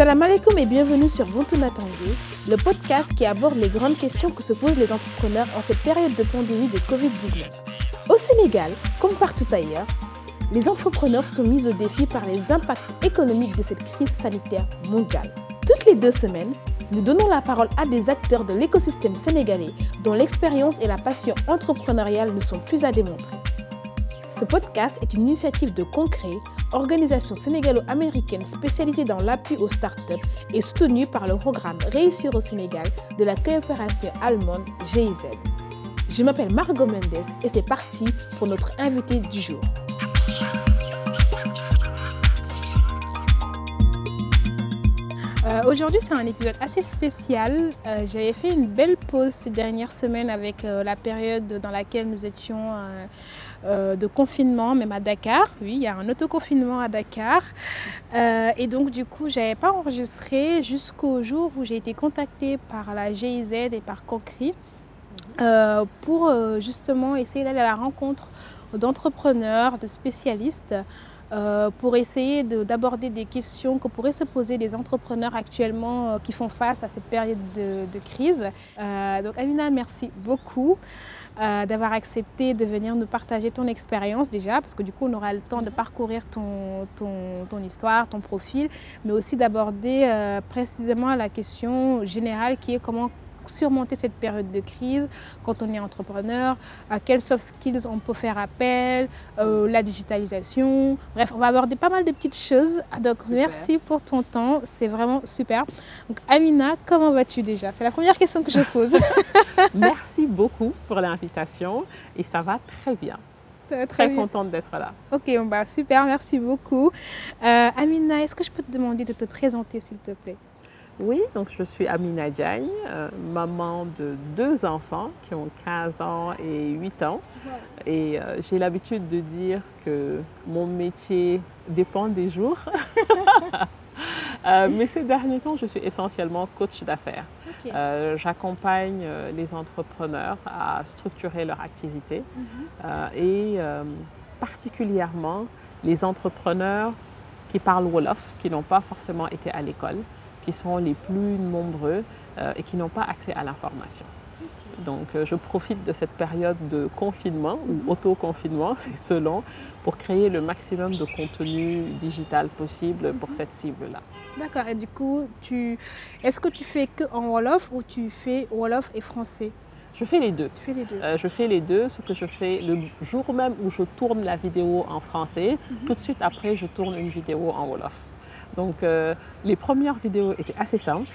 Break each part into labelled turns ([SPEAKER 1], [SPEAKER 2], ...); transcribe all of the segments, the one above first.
[SPEAKER 1] Salam alaikum et bienvenue sur Bontuna Tanguy, le podcast qui aborde les grandes questions que se posent les entrepreneurs en cette période de pandémie de Covid-19. Au Sénégal, comme partout ailleurs, les entrepreneurs sont mis au défi par les impacts économiques de cette crise sanitaire mondiale. Toutes les deux semaines, nous donnons la parole à des acteurs de l'écosystème sénégalais dont l'expérience et la passion entrepreneuriale ne sont plus à démontrer. Ce podcast est une initiative de Concret, organisation sénégalo-américaine spécialisée dans l'appui aux startups et soutenue par le programme Réussir au Sénégal de la coopération allemande GIZ. Je m'appelle Margot Mendes et c'est parti pour notre invité du jour. Euh, Aujourd'hui, c'est un épisode assez spécial. Euh, J'avais fait une belle pause ces dernières semaines avec euh, la période dans laquelle nous étions euh, de confinement, même à Dakar. Oui, il y a un autoconfinement à Dakar. Euh, et donc, du coup, je n'avais pas enregistré jusqu'au jour où j'ai été contactée par la GIZ et par Concri euh, pour justement essayer d'aller à la rencontre d'entrepreneurs, de spécialistes pour essayer de- d'aborder des questions que pourraient se poser les entrepreneurs actuellement qui font face à cette période de, crise. Donc Amina, merci beaucoup euh, d'avoir accepté de venir nous partager ton expérience déjà, parce que du coup on aura le temps de parcourir ton, ton, ton histoire, ton profil, mais aussi d'aborder euh, précisément la question générale qui est comment surmonter cette période de crise quand on est entrepreneur, à quels soft skills on peut faire appel, euh, la digitalisation. Bref, on va aborder pas mal de petites choses. Donc,
[SPEAKER 2] Super.
[SPEAKER 1] merci pour ton temps. C'est vraiment super. Donc, Amina, comment vas-tu déjà? C'est la première question que je pose.
[SPEAKER 2] Merci beaucoup pour l'invitation et ça va très bien.
[SPEAKER 1] Très,
[SPEAKER 2] Très contente d'être là.
[SPEAKER 1] Ok, bah, super, merci beaucoup. Euh, Amina, est-ce que je peux te demander de te présenter, s'il te plaît?
[SPEAKER 2] Oui, donc je suis Amina Diagne, euh, maman de deux enfants qui ont 15 ans et 8 ans. Et euh, j'ai l'habitude de dire que mon métier dépend des jours. Euh, mais ces derniers temps, je suis essentiellement coach d'affaires. J'accompagne les entrepreneurs à structurer leur activité euh, et particulièrement les entrepreneurs qui parlent Wolof, qui n'ont pas forcément été à l'école, qui sont les plus nombreux euh, et qui n'ont pas accès à l'information. Donc euh, je profite de cette période de confinement ou auto-confinement, c'est selon, pour créer le maximum de contenu digital possible pour cette cible-là.
[SPEAKER 1] D'accord, et du coup, tu... est-ce que tu fais que en Wolof ou tu fais Wolof et français?
[SPEAKER 2] Je fais les deux.
[SPEAKER 1] Tu fais les deux.
[SPEAKER 2] Euh, je fais les deux, ce que je fais le jour même où je tourne la vidéo en français, tout de suite après, je tourne une vidéo en Wolof. Donc, euh, les premières vidéos étaient assez simples.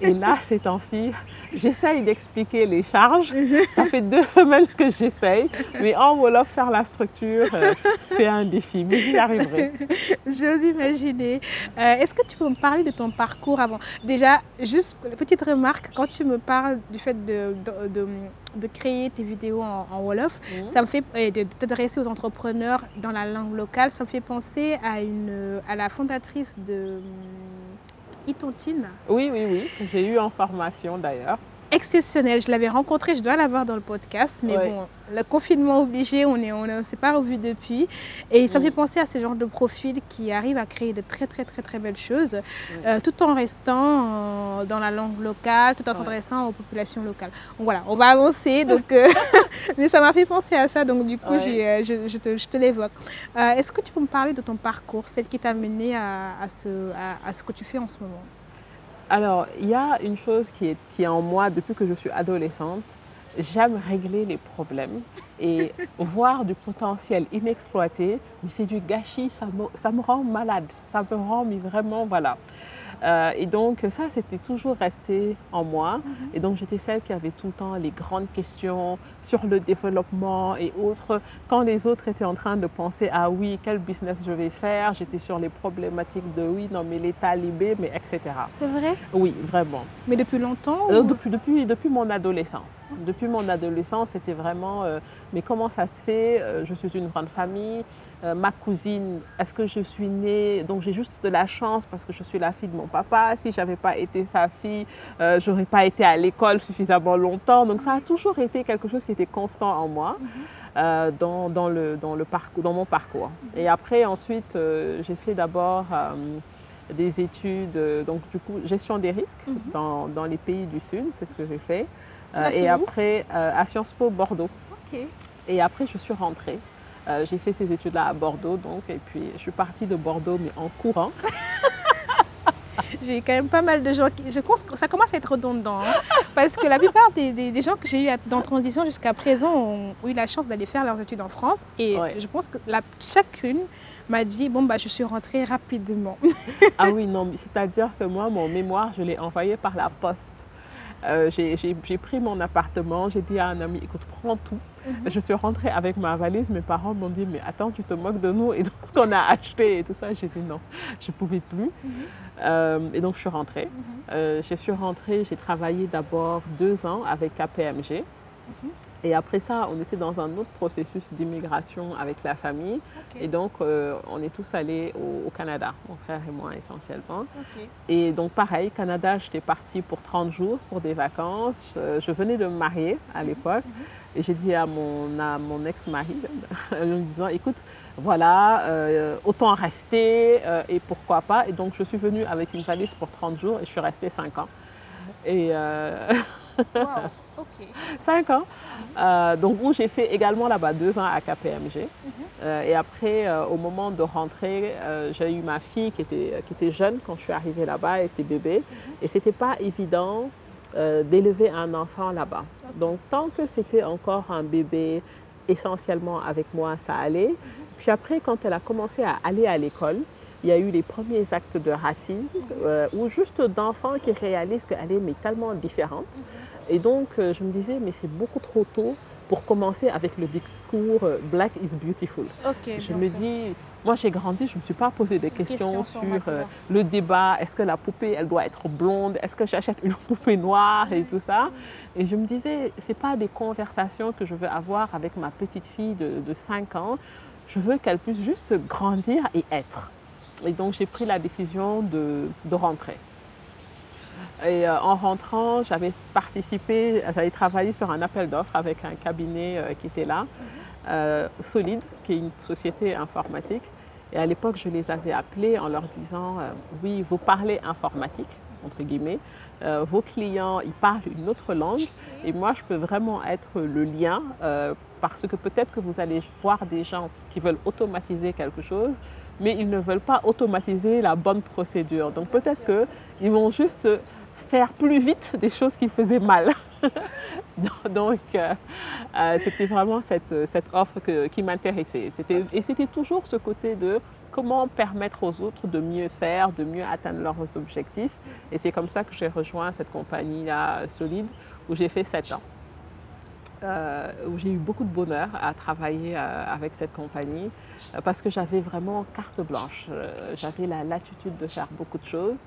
[SPEAKER 2] Et là, ces temps-ci, j'essaye d'expliquer les charges. Ça fait deux semaines que j'essaye. Mais en Wolof, faire la structure, euh, c'est un défi. Mais j'y arriverai.
[SPEAKER 1] J'ose imaginer. Euh, Est-ce que tu peux me parler de ton parcours avant? Déjà, juste une petite remarque, quand tu me parles du fait de, de, de- de créer tes vidéos en, en Wolof,
[SPEAKER 2] Mhm.
[SPEAKER 1] ça me fait et de de t'adresser aux entrepreneurs dans la langue locale, ça me fait penser à, une, à la fondatrice de hum, Itontine.
[SPEAKER 2] Oui, oui, oui. J'ai eu en formation d'ailleurs.
[SPEAKER 1] Exceptionnelle, je l'avais rencontrée, je dois l'avoir dans le podcast, mais
[SPEAKER 2] Ouais.
[SPEAKER 1] bon, le confinement obligé, on ne on s'est pas revu depuis. Et ça me
[SPEAKER 2] Mm.
[SPEAKER 1] fait penser à ce genre de profil qui arrive à créer de très très très très belles choses, euh, tout en restant euh, dans la langue locale, tout en
[SPEAKER 2] Ouais.
[SPEAKER 1] s'adressant aux populations locales. Donc voilà, on va avancer, donc, euh, mais ça m'a fait penser à ça, donc du coup,
[SPEAKER 2] Ouais.
[SPEAKER 1] je, je te, je te l'évoque. Est-ce que tu peux me parler de ton parcours, celle qui t'a mené à, à ce, à- à ce que tu fais en ce moment?
[SPEAKER 2] Alors, il y a une chose qui est, qui est en moi depuis que je suis adolescente. J'aime régler les problèmes et voir du potentiel inexploité, mais c'est du gâchis, ça me, ça me rend malade, ça me rend mais vraiment, voilà. Euh, et donc ça, c'était toujours resté en moi. Et donc j'étais celle qui avait tout le temps les grandes questions sur le développement et autres. Quand les autres étaient en train de penser à oui, quel business je vais faire, j'étais sur les problématiques de oui, non mais les talibés, mais etc.
[SPEAKER 1] C'est vrai?
[SPEAKER 2] Oui, vraiment.
[SPEAKER 1] Mais depuis longtemps
[SPEAKER 2] Euh,
[SPEAKER 1] ou-
[SPEAKER 2] depuis, depuis, depuis mon adolescence. Depuis mon adolescence, c'était vraiment, euh, mais comment ça se fait? Je suis une grande famille. Euh, ma cousine, est-ce que je suis née? Donc j'ai juste de la chance parce que je suis la fille de mon papa. Si j'avais pas été sa fille, euh, j'aurais pas été à l'école suffisamment longtemps. Donc ça a toujours été quelque chose qui était constant en moi. euh, dans, dans, le, dans, le parcours, dans mon parcours. Et après, ensuite, euh, j'ai fait d'abord euh, des études, donc du coup, gestion des risques
[SPEAKER 1] Mhm.
[SPEAKER 2] dans, dans les pays du Sud, c'est ce que j'ai fait. Et après, à Sciences Po Bordeaux. Et après, je suis rentrée. Euh, j'ai fait ces études-là à Bordeaux, donc, et puis je suis partie de Bordeaux, mais en courant.
[SPEAKER 1] J'ai quand même pas mal de gens qui. Je pense que ça commence à être redondant. hein, parce que la plupart des, des- des gens que j'ai eu dans transition jusqu'à présent ont, eu la chance d'aller faire leurs études en France. Et
[SPEAKER 2] Ouais.
[SPEAKER 1] je pense que la, chacune m'a dit Bon, bah, je suis rentrée rapidement.
[SPEAKER 2] Ah oui, non, c'est-à-dire que moi, mon mémoire, je l'ai envoyé par la poste. Euh, j'ai- pris mon appartement, j'ai dit à un ami, écoute, prends tout. Je suis rentrée avec ma valise, mes parents m'ont dit, mais attends, tu te moques de nous et de ce qu'on a acheté et tout ça. J'ai dit non, je ne pouvais plus. Euh, et donc, je suis rentrée. Euh, je suis rentrée, j'ai travaillé d'abord deux ans avec KPMG. Et après ça, on était dans un autre processus d'immigration avec la famille. Et donc, euh, on est tous allés au, au Canada, mon frère et moi essentiellement. Et donc, pareil, Canada, j'étais partie pour 30 jours pour des vacances. Euh, Je venais de me marier à l'époque. Et j'ai dit à mon, à mon ex-mari, en lui disant, écoute, voilà, euh, autant rester euh, et pourquoi pas. Et donc, je suis venue avec une valise pour 30 jours et je suis restée 5 ans. Et
[SPEAKER 1] Wow. Ok.
[SPEAKER 2] 5 ans. Euh, donc, où j'ai fait également là-bas deux ans à KPMG. Euh, et après, euh, au moment de rentrer, j'ai eu ma fille qui était, qui était jeune quand je suis arrivée là-bas, elle était bébé. Et c'était pas évident d'élever un enfant là-bas. Donc, tant que c'était encore un bébé, essentiellement avec moi, ça allait. Puis après, quand elle a commencé à aller à l'école, il y a eu les premiers actes de racisme, euh, ou juste d'enfants qui réalisent qu'elle est mais tellement différente. Et donc, euh, je me disais, mais c'est beaucoup trop tôt pour commencer avec le discours euh, Black is beautiful. Je me
[SPEAKER 1] sûr.
[SPEAKER 2] dis, moi j'ai grandi, je ne me suis pas posé des questions,
[SPEAKER 1] questions sur
[SPEAKER 2] euh, le débat, est-ce que la poupée, elle doit être blonde, est-ce que j'achète une poupée noire et tout ça? Et je me disais, ce pas des conversations que je veux avoir avec ma petite fille de, de 5 ans. Je veux qu'elle puisse juste grandir et être. Et donc j'ai pris la décision de, de rentrer. Et euh, en rentrant, j'avais participé, j'avais travaillé sur un appel d'offres avec un cabinet euh, qui était là, euh, Solide, qui est une société informatique. Et à l'époque, je les avais appelés en leur disant, euh, oui, vous parlez informatique, entre guillemets, euh, vos clients, ils parlent une autre langue, et moi, je peux vraiment être le lien, parce que peut-être que vous allez voir des gens qui veulent automatiser quelque chose, mais ils ne veulent pas automatiser la bonne procédure. Donc peut-être qu'ils vont juste faire plus vite des choses qui faisaient mal. Donc euh, euh, c'était vraiment cette, cette offre que- qui m'intéressait. Et c'était toujours ce côté de comment permettre aux autres de mieux faire, de mieux atteindre leurs objectifs. Et c'est comme ça que j'ai rejoint cette compagnie-là solide où j'ai fait sept ans. Euh, où j'ai eu beaucoup de bonheur à travailler euh, avec cette compagnie euh, parce que j'avais vraiment carte blanche. J'avais la latitude de faire beaucoup de choses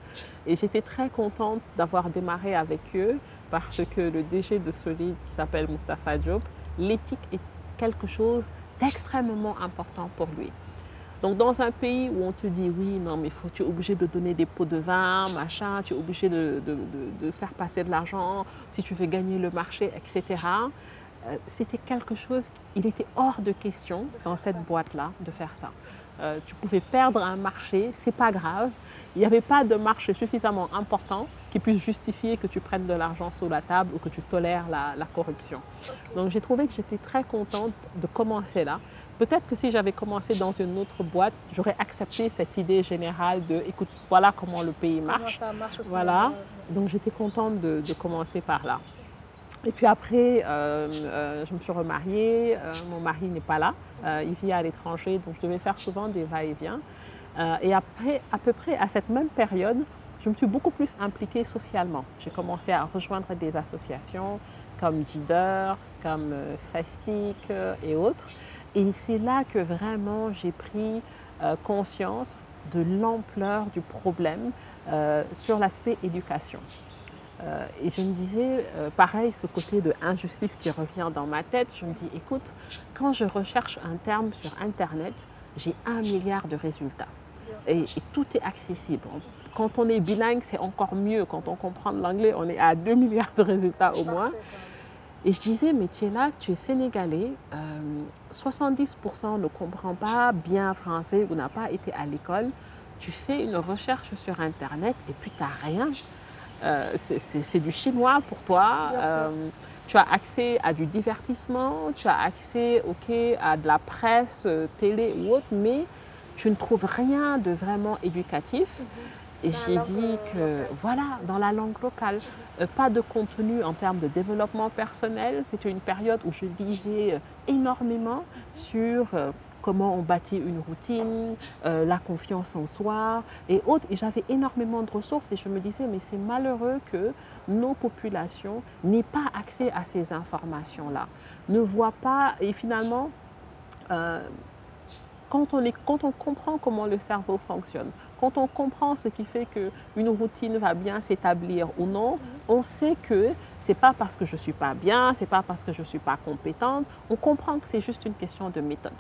[SPEAKER 2] et j'étais très contente d'avoir démarré avec eux parce que le DG de Solide qui s'appelle Mustapha Diop, l'éthique est quelque chose d'extrêmement important pour lui. Donc dans un pays où on te dit oui, non mais faut, tu es obligé de donner des pots de vin, machin, tu es obligé de faire passer de l'argent si tu veux gagner le marché, etc. euh, C'était quelque chose, il était hors de question dans cette boîte-là de faire ça. Euh, tu pouvais perdre un marché, c'est pas grave. Il n'y avait pas de marché suffisamment important qui puisse justifier que tu prennes de l'argent sous la table ou que tu tolères la, la corruption. Donc j'ai trouvé que j'étais très contente de commencer là. Peut-être que si j'avais commencé dans une autre boîte, j'aurais accepté cette idée générale de, écoute, voilà comment le pays
[SPEAKER 1] Comment
[SPEAKER 2] marche.
[SPEAKER 1] ça marche aussi
[SPEAKER 2] Voilà. Donc j'étais contente de, de commencer par là. Et puis après, euh, euh, je me suis remariée. euh, mon mari n'est pas là. Il vit à l'étranger, donc je devais faire souvent des va-et-vient. Et après, à peu près à cette même période, je me suis beaucoup plus impliquée socialement. J'ai commencé à rejoindre des associations comme Jider, comme Fastic et autres. Et c'est là que vraiment j'ai pris conscience de l'ampleur du problème sur l'aspect éducation. Euh, et je me disais, euh, pareil, ce côté de injustice qui revient dans ma tête, je me dis, écoute, quand je recherche un terme sur Internet, j'ai un milliard de résultats. Et, et tout est accessible. Quand on est bilingue, c'est encore mieux. Quand on comprend l'anglais, on est à 2 milliards de résultats au moins. Et je disais, mais tu es là, tu es sénégalais, euh, 70% ne comprend pas bien français ou n'a pas été à l'école. tu fais une recherche sur Internet et puis tu n'as rien. Euh, c'est du chinois pour toi. Euh, tu as accès à du divertissement, tu as accès à de la presse, euh, télé ou autre, mais tu ne trouves rien de vraiment éducatif. Mhm. Et j'ai dit que, voilà, dans la langue locale, pas de contenu en termes de développement personnel. C'était une période où je lisais énormément sur comment on bâtit une routine, euh, la confiance en soi et autres. Et j'avais énormément de ressources et je me disais, mais c'est malheureux que nos populations n'aient pas accès à ces informations-là, ne voient pas, et finalement, euh, quand on, comprend comment le cerveau fonctionne, quand on comprend ce qui fait qu'une routine va bien s'établir ou non, on sait que c'est pas parce que je suis pas bien, c'est pas parce que je suis pas compétente. On comprend que c'est juste une question de méthode.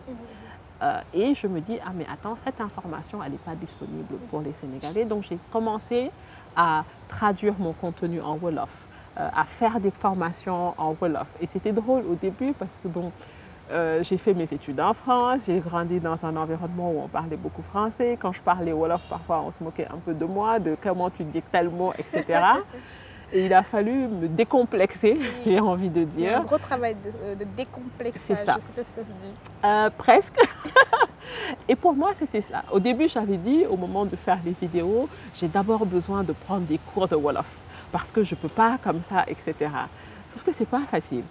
[SPEAKER 2] Euh, et je me dis, ah mais attends, cette information, elle n'est pas disponible pour les Sénégalais. Donc j'ai commencé à traduire mon contenu en Wolof, euh, à faire des formations en Wolof. Et c'était drôle au début parce que bon, euh, j'ai fait mes études en France, j'ai grandi dans un environnement où on parlait beaucoup français. Quand je parlais Wolof, parfois on se moquait un peu de moi, de comment tu dis tel mot, etc. Et il a fallu me décomplexer, j'ai envie de dire.
[SPEAKER 1] un gros travail de, euh, de décomplexage,
[SPEAKER 2] ça.
[SPEAKER 1] je sais pas si ça se dit.
[SPEAKER 2] Euh, presque. Et pour moi, c'était ça. Au début, j'avais dit, au moment de faire les vidéos, j'ai d'abord besoin de prendre des cours de Wolof, parce que je ne peux pas comme ça, etc. Sauf que ce n'est pas facile.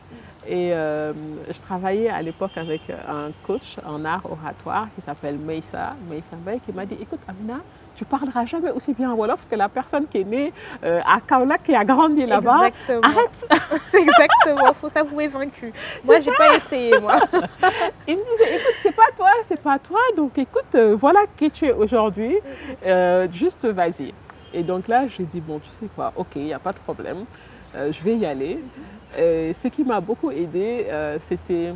[SPEAKER 2] Et euh, je travaillais à l'époque avec un coach en art oratoire qui s'appelle Meissa, Meissa Bay, qui m'a dit, écoute Amina, tu parleras jamais aussi bien Wolof que la personne qui est née euh, à Kaolack, qui a grandi là-bas. Arrête
[SPEAKER 1] Exactement, il faut s'avouer vaincu. Moi, je n'ai pas essayé, moi.
[SPEAKER 2] Il me disait, écoute, c'est pas toi, c'est pas toi, donc écoute, euh, voilà qui tu es aujourd'hui, euh, juste vas-y. Et donc là, j'ai dit, bon, tu sais quoi, ok, il n'y a pas de problème, je vais y aller. ce qui m'a beaucoup aidé, c'était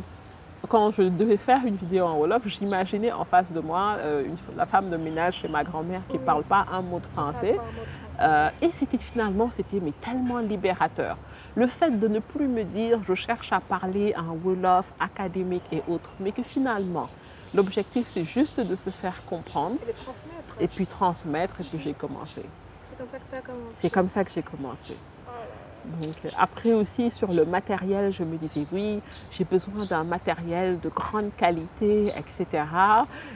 [SPEAKER 2] quand je devais faire une vidéo en Wolof, j'imaginais en face de moi euh, la femme de ménage chez ma grand-mère qui ne parle pas un mot de français. Euh, et c'était finalement, c'était mais tellement libérateur. Le fait de ne plus me dire je cherche à parler un Wolof académique et autres, mais que finalement, l'objectif c'est juste de se faire comprendre.
[SPEAKER 1] Et transmettre.
[SPEAKER 2] Et puis transmettre, et puis j'ai commencé.
[SPEAKER 1] C'est comme ça que tu as commencé.
[SPEAKER 2] C'est comme ça que j'ai commencé. Donc, après aussi sur le matériel, je me disais oui, j'ai besoin d'un matériel de grande qualité, etc.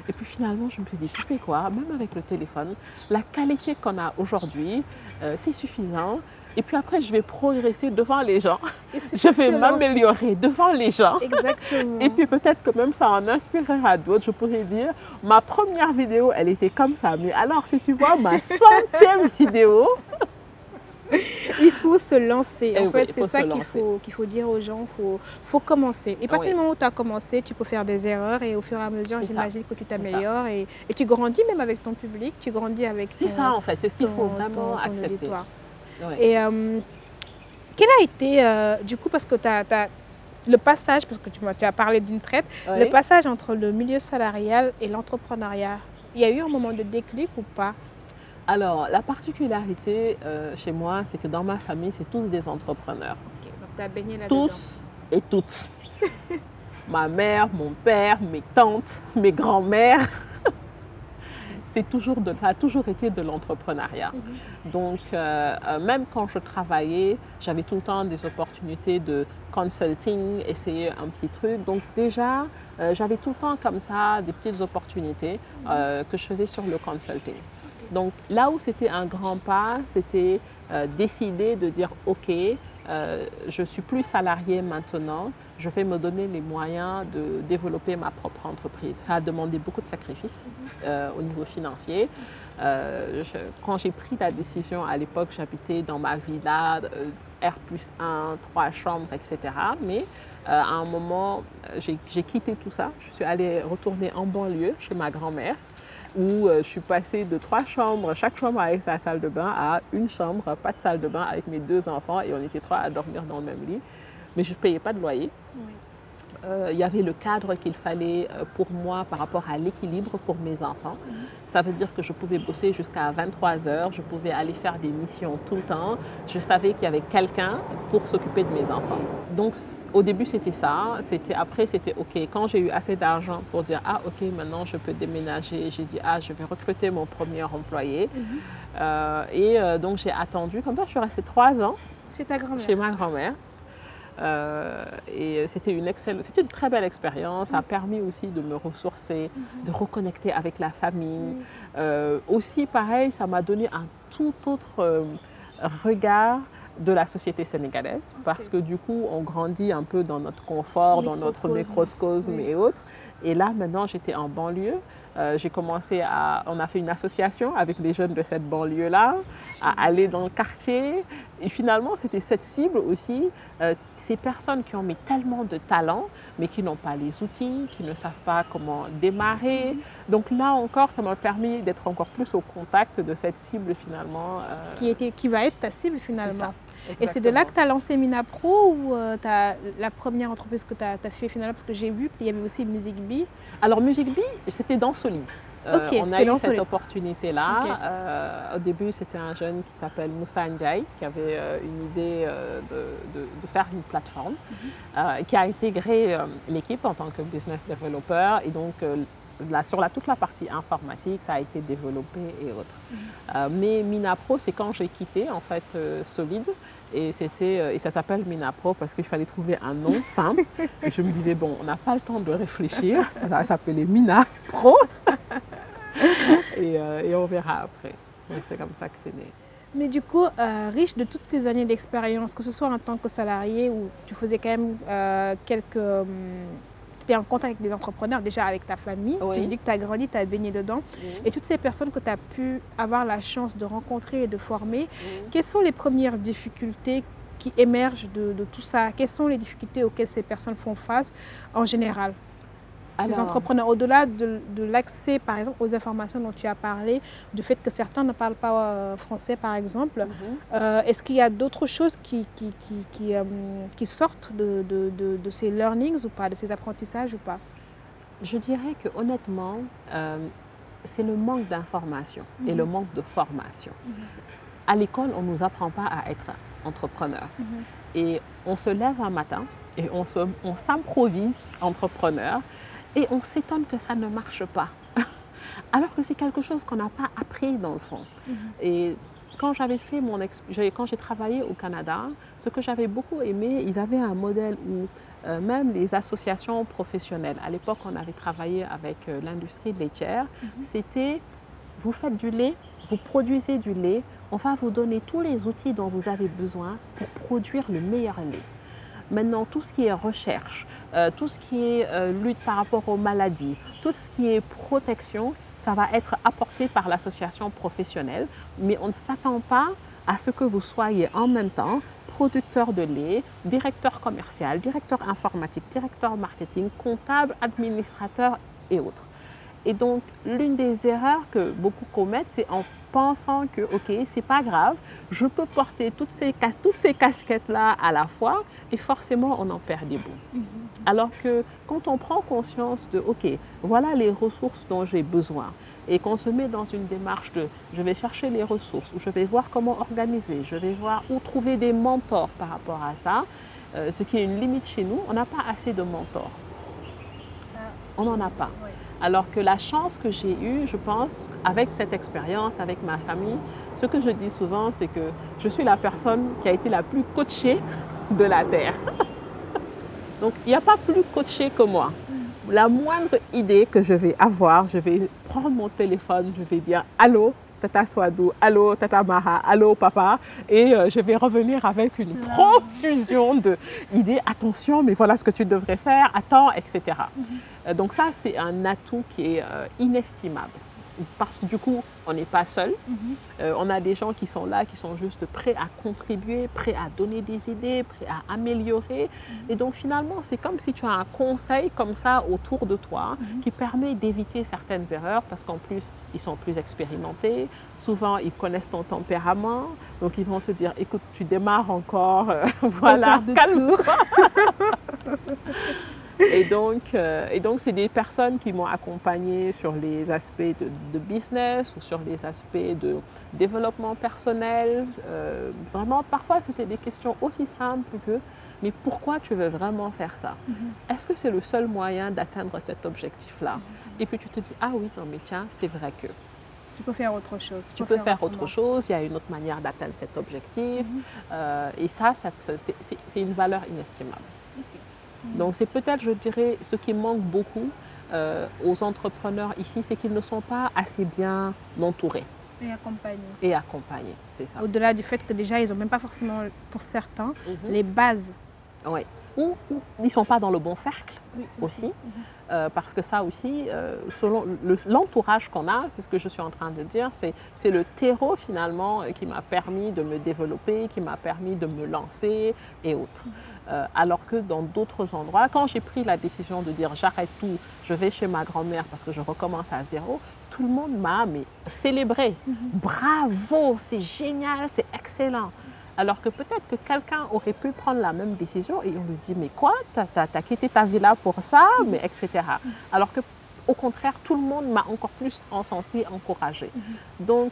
[SPEAKER 2] Et puis finalement, je me suis dit, tu sais quoi, même avec le téléphone, la qualité qu'on a aujourd'hui, euh, c'est suffisant. Et puis après, je vais progresser devant les gens. Je vais m'améliorer devant les gens.
[SPEAKER 1] Exactement.
[SPEAKER 2] Et puis peut-être que même ça en inspirera d'autres. Je pourrais dire, ma première vidéo, elle était comme ça. Mais alors, si tu vois ma centième vidéo,
[SPEAKER 1] il faut se lancer. En eh fait, c'est ça qu'il faut, qu'il faut dire aux gens. Il faut, faut commencer. Et à partir du moment où tu as commencé, tu peux faire des erreurs et au fur et à mesure, j'imagine que tu t'améliores et, et, tu grandis même avec ton public, tu grandis avec
[SPEAKER 2] C'est ça en fait, c'est ce qu'il faut vraiment accepter.
[SPEAKER 1] Et euh, quel a été, euh, du coup, parce que tu as, le passage, parce que tu, tu as parlé d'une traite, le passage entre le milieu salarial et l'entrepreneuriat, il y a eu un moment de déclic ou pas?
[SPEAKER 2] Alors, la particularité euh, chez moi, c'est que dans ma famille, c'est tous des entrepreneurs.
[SPEAKER 1] Ok, donc tu as baigné là
[SPEAKER 2] Tous et toutes. ma mère, mon père, mes tantes, mes grands-mères. c'est toujours de, ça a toujours été de l'entrepreneuriat. Mhm. Donc, euh, euh, même quand je travaillais, j'avais tout le temps des opportunités de consulting, essayer un petit truc. Donc, déjà, j'avais tout le temps comme ça des petites opportunités mhm. que je faisais sur le consulting. Donc là où c'était un grand pas, c'était euh, décider de dire OK, euh, je suis plus salarié maintenant, je vais me donner les moyens de développer ma propre entreprise. Ça a demandé beaucoup de sacrifices mhm. euh, au niveau financier. quand j'ai pris la décision à l'époque, j'habitais dans ma villa, R plus 1, trois chambres, etc. Mais à un moment, j'ai quitté tout ça. Je suis allée retourner en banlieue chez ma grand-mère où euh, je suis passée de trois chambres, chaque chambre avec sa salle de bain, à une chambre, pas de salle de bain avec mes deux enfants et on était trois à dormir dans le même lit. Mais je ne payais pas de loyer. Euh, il y avait le cadre qu'il fallait euh, pour moi par rapport à l'équilibre pour mes enfants. Ça veut dire que je pouvais bosser jusqu'à 23 heures, je pouvais aller faire des missions tout le temps. Je savais qu'il y avait quelqu'un pour s'occuper de mes enfants. Donc au début c'était ça. C'était après c'était ok. Quand j'ai eu assez d'argent pour dire ah ok maintenant je peux déménager, j'ai dit ah je vais recruter mon premier employé. Euh, et euh, donc j'ai attendu. Comme ça je suis restée trois ans
[SPEAKER 1] Chez ta grand-mère
[SPEAKER 2] chez ma grand-mère. Euh, et c'était une, excell- c'était une très belle expérience. Ça a permis aussi de me ressourcer, de reconnecter avec la famille. Euh, aussi, pareil, ça m'a donné un tout autre euh, regard de la société sénégalaise parce que du coup, on grandit un peu dans notre confort, dans notre
[SPEAKER 1] Microcosme.
[SPEAKER 2] microcosme
[SPEAKER 1] Oui.
[SPEAKER 2] et autres. Et là, maintenant, j'étais en banlieue. Euh, j'ai commencé à, on a fait une association avec les jeunes de cette banlieue-là, à aller dans le quartier. Et finalement, c'était cette cible aussi, euh, ces personnes qui ont mis tellement de talent, mais qui n'ont pas les outils, qui ne savent pas comment démarrer. Donc là encore, ça m'a permis d'être encore plus au contact de cette cible finalement. euh,
[SPEAKER 1] qui, était, qui va être ta cible finalement. Et c'est de là que tu as lancé Mina Pro ou euh, la première entreprise que tu as, fait finalement? Parce que j'ai vu qu'il y avait aussi Music Bee.
[SPEAKER 2] Alors, Music Bee, c'était dans Solide. Euh,
[SPEAKER 1] Ok,
[SPEAKER 2] on a eu
[SPEAKER 1] dans
[SPEAKER 2] cette
[SPEAKER 1] Solide.
[SPEAKER 2] opportunité-là.
[SPEAKER 1] Ok.
[SPEAKER 2] Euh, au début, c'était un jeune qui s'appelle Moussa Ndiaye qui avait euh, une idée euh, de, de- de faire une plateforme,
[SPEAKER 1] Mhm.
[SPEAKER 2] qui a intégré l'équipe en tant que business developer. Et donc, là, sur la, toute la partie informatique, ça a été développé et autres.
[SPEAKER 1] Mhm.
[SPEAKER 2] Euh, mais Minapro, c'est quand j'ai quitté en fait euh, Solide. Et, c'était, euh, et ça s'appelle Minapro parce qu'il fallait trouver un nom simple. Et je me disais, bon, on n'a pas le temps de réfléchir, ça va s'appeler Mina Pro. et, euh, et on verra après. Donc c'est comme ça que c'est né.
[SPEAKER 1] Mais du coup, euh, riche de toutes tes années d'expérience, que ce soit en tant que salarié ou tu faisais quand même euh, quelques. Tu es en contact avec des entrepreneurs, déjà avec ta famille.
[SPEAKER 2] Oui.
[SPEAKER 1] Tu me dis que tu as grandi, tu as baigné dedans. Et toutes ces personnes que tu as pu avoir la chance de rencontrer et de former, quelles sont les premières difficultés qui émergent de, de tout ça? Quelles sont les difficultés auxquelles ces personnes font face en général? Ces
[SPEAKER 2] Alors,
[SPEAKER 1] entrepreneurs, au-delà de, de l'accès, par exemple, aux informations dont tu as parlé, du fait que certains ne parlent pas euh, français, par exemple,
[SPEAKER 2] mhm.
[SPEAKER 1] euh, est-ce qu'il y a d'autres choses qui, qui, qui, qui, euh, qui sortent de, de, de- de ces learnings ou pas, de ces apprentissages ou pas?
[SPEAKER 2] Je dirais que honnêtement, c'est le manque d'information et le manque de formation. À l'école, on ne nous apprend pas à être entrepreneur. Et on se lève un matin et on se- on s'improvise entrepreneur et on s'étonne que ça ne marche pas. Alors que c'est quelque chose qu'on n'a pas appris dans le fond. Et quand j'avais fait mon quand j'ai travaillé au Canada, ce que j'avais beaucoup aimé, ils avaient un modèle où euh, même les associations professionnelles, à l'époque on avait travaillé avec euh, l'industrie laitière, c'était vous faites du lait, vous produisez du lait, on va vous donner tous les outils dont vous avez besoin pour produire le meilleur lait. Maintenant, tout ce qui est recherche, euh, tout ce qui est euh, lutte par rapport aux maladies, tout ce qui est protection, ça va être apporté par l'association professionnelle, mais on ne s'attend pas à ce que vous soyez en même temps producteur de lait, directeur commercial, directeur informatique, directeur marketing, comptable, administrateur et autres. Et donc, l'une des erreurs que beaucoup commettent, c'est en pensant que, OK, c'est pas grave, je peux porter toutes ces, toutes ces casquettes-là à la fois, et forcément, on en perd des bouts. Alors que quand on prend conscience de, OK, voilà les ressources dont j'ai besoin, et qu'on se met dans une démarche de, je vais chercher les ressources, ou je vais voir comment organiser, je vais voir où trouver des mentors par rapport à ça, euh, ce qui est une limite chez nous, on n'a pas assez de mentors. On n'en a pas.
[SPEAKER 1] Ouais.
[SPEAKER 2] Alors que la chance que j'ai eue, je pense, avec cette expérience, avec ma famille, ce que je dis souvent, c'est que je suis la personne qui a été la plus coachée de la Terre. Donc, il n'y a pas plus coaché que moi. La moindre idée que je vais avoir, je vais prendre mon téléphone, je vais dire Allô, Tata Swadou, Allô, Tata Maha, Allô, Papa, et euh, je vais revenir avec une profusion d'idées. Attention, mais voilà ce que tu devrais faire, attends, etc. Donc, ça, c'est un atout qui est euh, inestimable. Parce que du coup, on n'est pas seul. Euh, on a des gens qui sont là, qui sont juste prêts à contribuer, prêts à donner des idées, prêts à améliorer. Et donc finalement, c'est comme si tu as un conseil comme ça autour de toi qui permet d'éviter certaines erreurs parce qu'en plus, ils sont plus expérimentés. Souvent, ils connaissent ton tempérament. Donc ils vont te dire, écoute, tu démarres encore. euh, voilà,
[SPEAKER 1] quart de
[SPEAKER 2] calme
[SPEAKER 1] tour.
[SPEAKER 2] et, donc, euh, et donc, c'est des personnes qui m'ont accompagné sur les aspects de, de business ou sur les aspects de développement personnel. Euh, vraiment, parfois, c'était des questions aussi simples que mais pourquoi tu veux vraiment faire ça? Est-ce que c'est le seul moyen d'atteindre cet objectif-là? Et puis tu te dis, ah oui, non, mais tiens, c'est vrai que.
[SPEAKER 1] Tu peux faire autre chose.
[SPEAKER 2] Tu, peux, faire, autre chose, il y a une autre manière d'atteindre cet objectif. Euh, et ça, ça c'est- une valeur inestimable. Donc c'est peut-être, je dirais, ce qui manque beaucoup euh, aux entrepreneurs ici, c'est qu'ils ne sont pas assez bien entourés
[SPEAKER 1] Et accompagner.
[SPEAKER 2] et accompagnés. C'est ça.
[SPEAKER 1] Au-delà du fait que déjà, ils n'ont même pas forcément, pour certains,
[SPEAKER 2] Mhm.
[SPEAKER 1] les bases.
[SPEAKER 2] Ouais. Ou, ou ils ne sont pas dans le bon cercle aussi.
[SPEAKER 1] Mhm.
[SPEAKER 2] Euh, parce que ça aussi, euh, selon le- l'entourage qu'on a, c'est ce que je suis en train de dire, c'est le terreau finalement qui m'a permis de me développer, qui m'a permis de me lancer et autres. Euh, alors que dans d'autres endroits, quand j'ai pris la décision de dire j'arrête tout, je vais chez ma grand-mère parce que je recommence à zéro, tout le monde m'a célébré. Bravo, c'est génial, c'est excellent. Alors que peut-être que quelqu'un aurait pu prendre la même décision et on lui dit mais quoi, t'as as, quitté ta villa pour ça, mais etc. Alors que au contraire, tout le monde m'a encore plus encensé, encouragé. Donc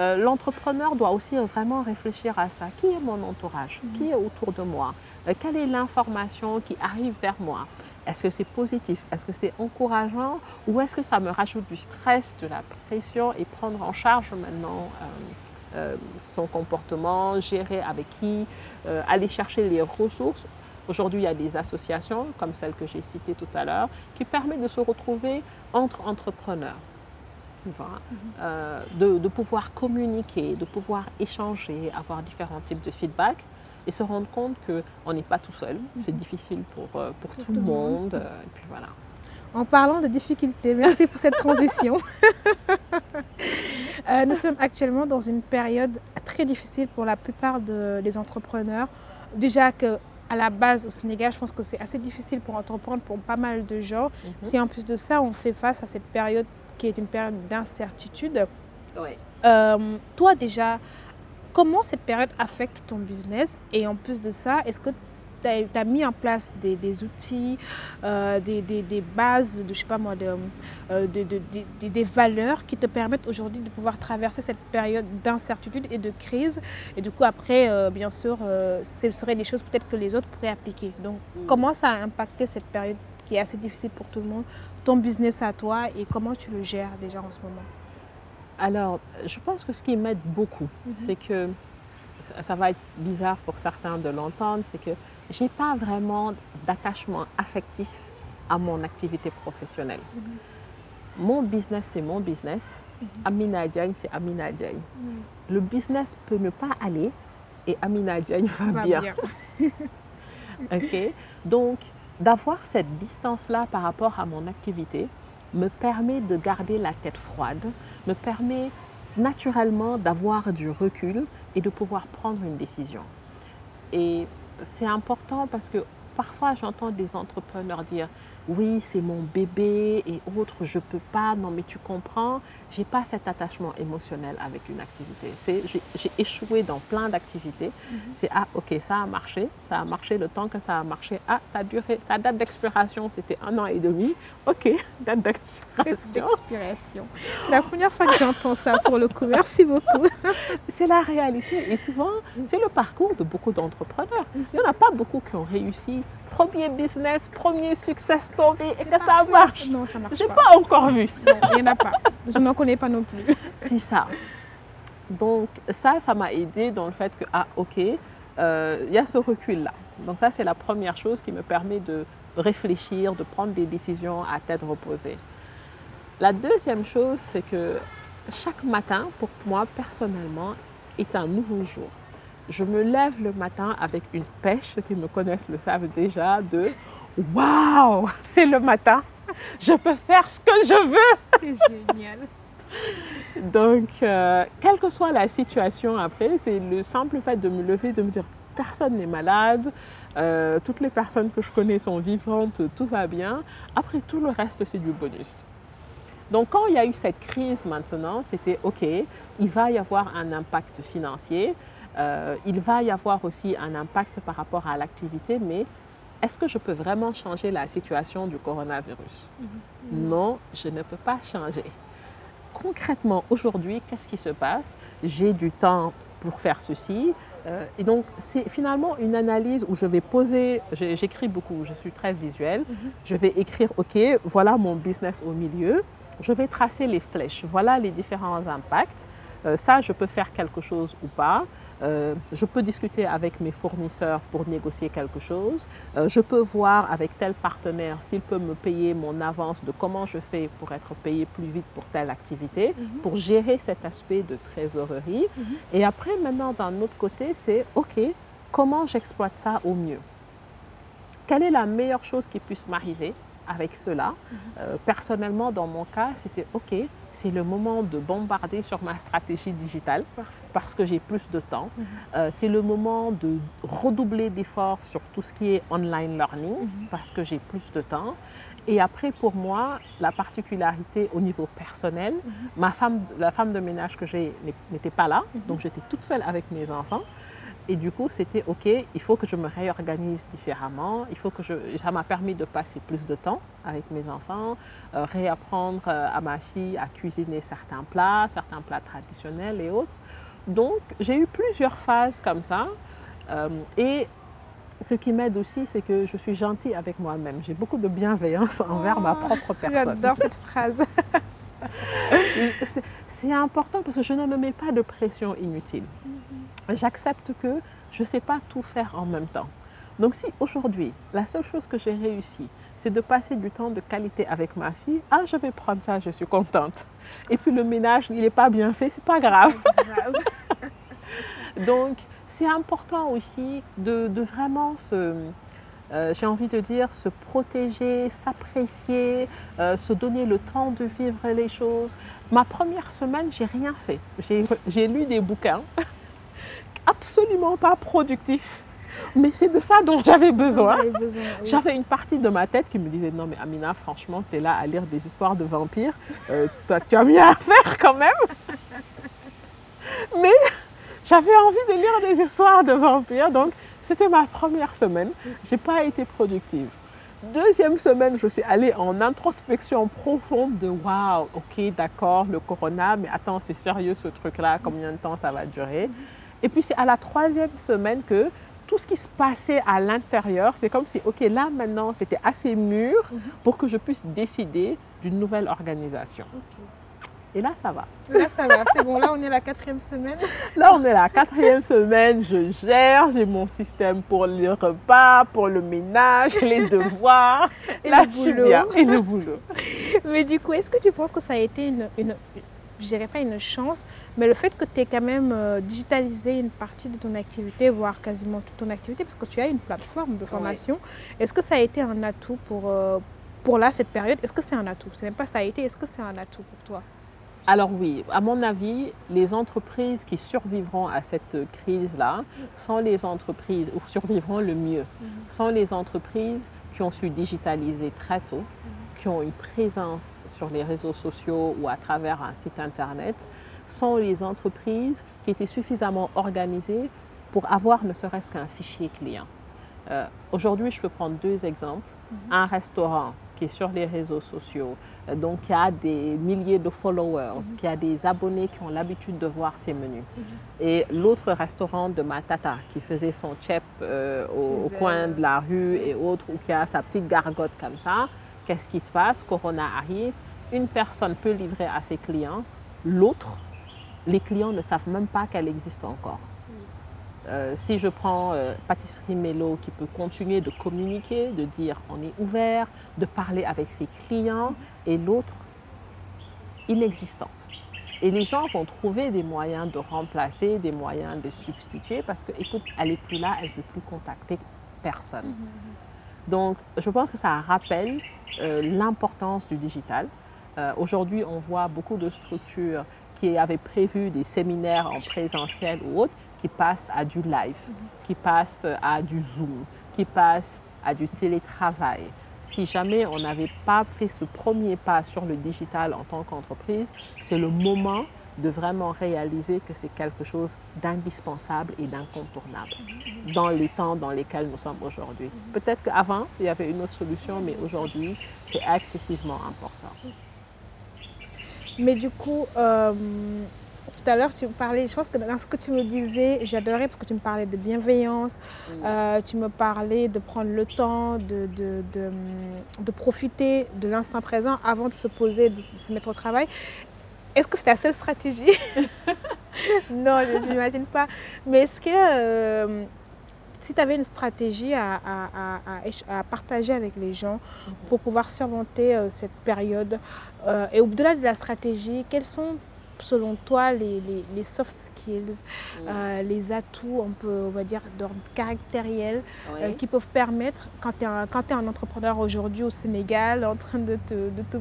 [SPEAKER 2] euh, l'entrepreneur doit aussi vraiment réfléchir à ça. Qui est mon entourage? Qui est autour de moi? Euh, Quelle est l'information qui arrive vers moi? Est-ce que c'est positif? Est-ce que c'est encourageant? Ou est-ce que ça me rajoute du stress, de la pression et prendre en charge maintenant euh, euh, son comportement, gérer avec qui, euh, aller chercher les ressources? Aujourd'hui, il y a des associations, comme celle que j'ai citée tout à l'heure, qui permettent de se retrouver entre entrepreneurs. Voilà. Euh, de, de pouvoir communiquer, de pouvoir échanger, avoir différents types de feedback et se rendre compte qu'on n'est pas tout seul. C'est difficile pour, euh, pour tout, le monde. euh, et puis voilà.
[SPEAKER 1] En parlant de difficultés, merci pour cette transition. Euh, nous sommes actuellement dans une période très difficile pour la plupart de- des entrepreneurs. Déjà que à la base au Sénégal, je pense que c'est assez difficile pour entreprendre pour pas mal de gens.
[SPEAKER 2] Mhm.
[SPEAKER 1] Si en plus de ça, on fait face à cette période qui est une période d'incertitude,
[SPEAKER 2] Ouais.
[SPEAKER 1] euh, toi déjà, comment cette période affecte ton business? Et en plus de ça, est-ce que tu as, mis en place des, des outils, euh, des, des- des bases, de, je sais pas moi, de, euh, de- de- de- de- des valeurs qui te permettent aujourd'hui de pouvoir traverser cette période d'incertitude et de crise? Et du coup, après, bien sûr, ce seraient des choses peut-être que les autres pourraient appliquer. Donc, comment ça a impacté cette période qui est assez difficile pour tout le monde, ton business à toi et comment tu le gères déjà en ce moment?
[SPEAKER 2] Alors, je pense que ce qui m'aide beaucoup, c'est que ça- va être bizarre pour certains de l'entendre, c'est que j'ai pas vraiment d'attachement affectif à mon activité professionnelle. Mon business, c'est mon business. Amina Diagne, c'est Amina Diagne. Le business peut ne pas aller et Amina Diagne va,
[SPEAKER 1] Va
[SPEAKER 2] bien.
[SPEAKER 1] bien.
[SPEAKER 2] OK? Donc, d'avoir cette distance-là par rapport à mon activité me permet de garder la tête froide, me permet naturellement d'avoir du recul et de pouvoir prendre une décision. Et c'est important parce que parfois j'entends des entrepreneurs dire oui, c'est mon bébé et autres, je ne peux pas, non mais tu comprends, j'ai pas cet attachement émotionnel avec une activité. C'est, j'ai, échoué dans plein d'activités. C'est ah ok, ça a marché, ça a marché le temps que ça a marché. Ah, ta, durée, ta date d'expiration c'était un an et demi. Ok, date
[SPEAKER 1] d'expiration. C'est la première fois que j'entends ça pour le coup. Merci beaucoup.
[SPEAKER 2] C'est la réalité. Et souvent, c'est le parcours de beaucoup d'entrepreneurs. Il n'y en a pas beaucoup qui ont réussi. Premier business, premier success story et que ça marche.
[SPEAKER 1] Non, ça marche
[SPEAKER 2] J'ai
[SPEAKER 1] pas.
[SPEAKER 2] pas encore vu.
[SPEAKER 1] Non, il n'y en a pas. Je n'en connais pas non plus.
[SPEAKER 2] C'est ça. Donc ça, ça m'a aidé dans le fait que, ah ok, euh, il y a ce recul-là. Donc ça, c'est la première chose qui me permet de réfléchir, de prendre des décisions à tête reposée. La deuxième chose, c'est que chaque matin, pour moi personnellement, est un nouveau jour. Je me lève le matin avec une pêche, ceux qui me connaissent le savent déjà, de Waouh, c'est le matin, je peux faire ce que je veux.
[SPEAKER 1] C'est génial.
[SPEAKER 2] Donc, euh, quelle que soit la situation après, c'est le simple fait de me lever, de me dire personne n'est malade, euh, toutes les personnes que je connais sont vivantes, tout va bien. Après, tout le reste, c'est du bonus. Donc, quand il y a eu cette crise maintenant, c'était OK, il va y avoir un impact financier, euh, il va y avoir aussi un impact par rapport à l'activité, mais est-ce que je peux vraiment changer la situation du coronavirus?
[SPEAKER 1] Mhm.
[SPEAKER 2] Non, je ne peux pas changer. Concrètement, aujourd'hui, qu'est-ce qui se passe? J'ai du temps pour faire ceci. Euh, et donc, c'est finalement une analyse où je vais poser, j'écris beaucoup, je suis très visuelle. Je vais écrire, OK, voilà mon business au milieu. Je vais tracer les flèches. Voilà les différents impacts. Euh, ça, je peux faire quelque chose ou pas. Euh, je peux discuter avec mes fournisseurs pour négocier quelque chose. Euh, je peux voir avec tel partenaire s'il peut me payer mon avance de comment je fais pour être payé plus vite pour telle activité, pour gérer cet aspect de trésorerie. Et après, maintenant, d'un autre côté, c'est OK, comment j'exploite ça au mieux? Quelle est la meilleure chose qui puisse m'arriver? Avec cela Euh, Personnellement, dans mon cas, c'était OK, c'est le moment de bombarder sur ma stratégie digitale
[SPEAKER 1] Parfait.
[SPEAKER 2] parce que j'ai plus de temps. Euh, c'est le moment de redoubler d'efforts sur tout ce qui est online learning parce que j'ai plus de temps. Et après, pour moi, la particularité au niveau personnel, ma femme, la femme de ménage que j'ai n'était pas là, donc j'étais toute seule avec mes enfants. Et du coup, c'était OK, il faut que je me réorganise différemment. Il faut que je, ça m'a permis de passer plus de temps avec mes enfants, euh, réapprendre euh, à ma fille à cuisiner certains plats, certains plats traditionnels et autres. Donc, j'ai eu plusieurs phases comme ça. Euh, et ce qui m'aide aussi, c'est que je suis gentille avec moi-même. J'ai beaucoup de bienveillance envers ma propre personne.
[SPEAKER 1] J'adore cette phrase.
[SPEAKER 2] C'est- important parce que je ne me mets pas de pression inutile. J'accepte que je ne sais pas tout faire en même temps. Donc si aujourd'hui, la seule chose que j'ai réussi, c'est de passer du temps de qualité avec ma fille, ah, je vais prendre ça, je suis contente. Et puis le ménage, il n'est pas bien fait, c'est pas grave. Donc, c'est important aussi de, de vraiment se, euh, j'ai envie de dire, se protéger, s'apprécier, euh, se donner le temps de vivre les choses. Ma première semaine, j'ai rien fait. J'ai, lu des bouquins absolument pas productifs. Mais c'est de ça dont j'avais besoin.
[SPEAKER 1] J'avais besoin, oui.
[SPEAKER 2] J'avais une partie de ma tête qui me disait non mais Amina franchement tu es là à lire des histoires de vampires, Euh, toi tu as mieux à faire quand même. Mais j'avais envie de lire des histoires de vampires donc c'était ma première semaine. J'ai pas été productive. Deuxième semaine, je suis allée en introspection profonde de waouh, ok, d'accord, le corona, mais attends, c'est sérieux ce truc-là, combien de temps ça va durer? Et puis c'est à la troisième semaine que tout ce qui se passait à l'intérieur, c'est comme si, ok, là maintenant, c'était assez mûr pour que je puisse décider d'une nouvelle organisation. Et là, ça va.
[SPEAKER 1] Là, ça va. C'est bon. Là, on est à la quatrième semaine.
[SPEAKER 2] Là, on est la quatrième semaine, je gère, j'ai mon système pour le repas, pour le ménage, les devoirs.
[SPEAKER 1] Et
[SPEAKER 2] là,
[SPEAKER 1] le
[SPEAKER 2] je suis
[SPEAKER 1] boulot.
[SPEAKER 2] bien. Et le boulot.
[SPEAKER 1] Mais du coup, est-ce que tu penses que ça a été une, une je dirais pas une chance, mais le fait que tu aies quand même euh, digitalisé une partie de ton activité, voire quasiment toute ton activité, parce que tu as une plateforme de formation, est-ce que ça a été un atout pour, euh, pour là, cette période? Est-ce que c'est un atout? C'est même pas ça a été, est-ce que c'est un atout pour toi?
[SPEAKER 2] Alors oui, à mon avis, les entreprises qui survivront à cette crise-là sont les entreprises, ou survivront le mieux, sont les entreprises qui ont su digitaliser très tôt, qui ont une présence sur les réseaux sociaux ou à travers un site internet, sont les entreprises qui étaient suffisamment organisées pour avoir ne serait-ce qu'un fichier client. Euh, Aujourd'hui, je peux prendre deux exemples. Un restaurant qui est sur les réseaux sociaux, donc qui a des milliers de followers, qui a des abonnés qui ont l'habitude de voir ses menus. Et l'autre restaurant de ma tata qui faisait son chep euh, au, au coin de la rue et autres, ou qui a sa petite gargote comme ça, qu'est-ce qui se passe? Corona arrive, une personne peut livrer à ses clients, l'autre, les clients ne savent même pas qu'elle existe encore. Euh, si je prends euh, Pâtisserie Mélo qui peut continuer de communiquer, de dire on est ouvert, de parler avec ses clients, et l'autre inexistante. Et les gens vont trouver des moyens de remplacer, des moyens de substituer parce que, écoute, elle n'est plus là, elle ne peut plus contacter personne. Donc, je pense que ça rappelle euh, l'importance du digital. Euh, Aujourd'hui, on voit beaucoup de structures qui avaient prévu des séminaires en présentiel ou autre qui passent à du live, qui passent à du Zoom, qui passent à du télétravail. Si jamais on n'avait pas fait ce premier pas sur le digital en tant qu'entreprise, c'est le moment de vraiment réaliser que c'est quelque chose d'indispensable et d'incontournable dans les temps dans lesquels nous sommes aujourd'hui. Peut-être qu'avant, il y avait une autre solution, mais aujourd'hui, c'est excessivement important.
[SPEAKER 1] Mais du coup, euh, tout à l'heure, tu me parlais, je pense que dans ce que tu me disais, j'adorais parce que tu me parlais de bienveillance, euh, tu me parlais de prendre le temps, de, de, de, de profiter de l'instant présent avant de se poser, de, se mettre au travail. Est-ce que c'est ta seule stratégie? Non, je n'imagine pas. Mais est-ce que euh, si tu avais une stratégie à, à, à, à, partager avec les gens pour pouvoir surmonter euh, cette période, et au-delà de la stratégie, quels sont selon toi, les, les, les soft skills, euh, les atouts, on peut, on va dire, d'ordre caractériel, oui. euh, qui peuvent permettre, quand tu es, es, un entrepreneur aujourd'hui au Sénégal, en train de t'inquiéter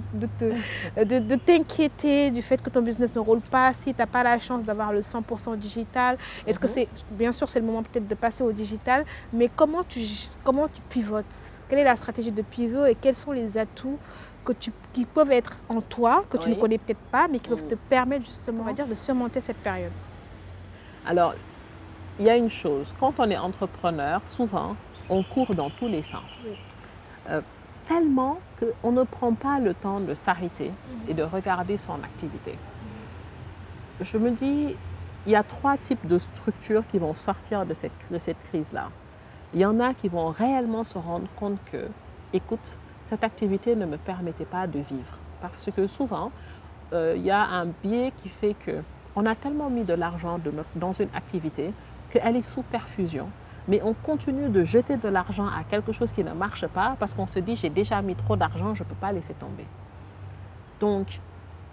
[SPEAKER 1] de, de, de, du fait que ton business ne roule pas, si tu n'as pas la chance d'avoir le 100% digital, est-ce que c'est, bien sûr, c'est le moment peut-être de passer au digital, mais comment tu, comment tu pivotes? Quelle est la stratégie de pivot et quels sont les atouts que tu, qui peuvent être en toi, que tu oui. ne connais peut-être pas, mais qui peuvent te permettre justement, on va dire, de surmonter cette période
[SPEAKER 2] Alors, il y a une chose, quand on est entrepreneur, souvent, on court dans tous les sens. Oui. Euh, tellement qu'on ne prend pas le temps de s'arrêter mmh. et de regarder son activité. Mmh. Je me dis, il y a trois types de structures qui vont sortir de cette, de cette crise-là. Il y en a qui vont réellement se rendre compte que, écoute, cette activité ne me permettait pas de vivre. Parce que souvent, euh, il y a un biais qui fait qu'on a tellement mis de l'argent dans une activité qu'elle est sous perfusion. Mais on continue de jeter de l'argent à quelque chose qui ne marche pas parce qu'on se dit j'ai déjà mis trop d'argent, je ne peux pas laisser tomber. Donc,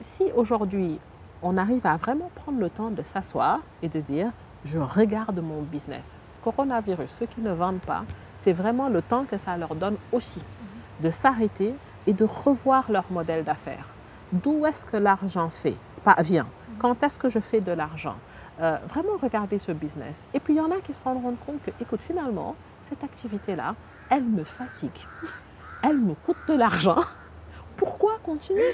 [SPEAKER 2] si aujourd'hui on arrive à vraiment prendre le temps de s'asseoir et de dire je regarde mon business, coronavirus, ceux qui ne vendent pas, c'est vraiment le temps que ça leur donne aussi de s'arrêter et de revoir leur modèle d'affaires. D'où est-ce que l'argent fait, pas, vient? Quand est-ce que je fais de l'argent? Euh, Vraiment regarder ce business. Et puis il y en a qui se rendront compte que, écoute, finalement, cette activité-là, elle me fatigue. Elle me coûte de l'argent. Pourquoi continuer?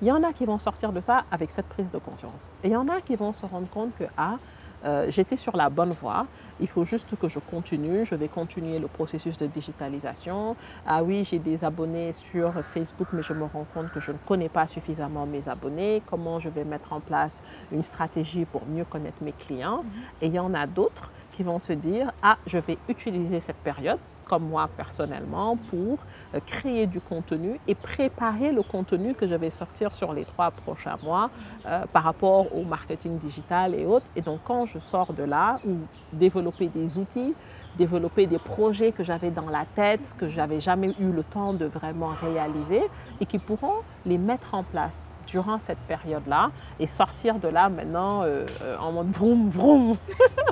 [SPEAKER 2] Il y en a qui vont sortir de ça avec cette prise de conscience. Et il y en a qui vont se rendre compte que, ah, euh, j'étais sur la bonne voie. Il faut juste que je continue. Je vais continuer le processus de digitalisation. Ah oui, j'ai des abonnés sur Facebook, mais je me rends compte que je ne connais pas suffisamment mes abonnés. Comment je vais mettre en place une stratégie pour mieux connaître mes clients? Et il y en a d'autres qui vont se dire, ah, je vais utiliser cette période comme moi personnellement pour euh, créer du contenu et préparer le contenu que je vais sortir sur les trois prochains mois euh, par rapport au marketing digital et autres. Et donc quand je sors de là, ou développer des outils, développer des projets que j'avais dans la tête, que j'avais jamais eu le temps de vraiment réaliser et qui pourront les mettre en place durant cette période-là et sortir de là maintenant euh, en mode vroom vroom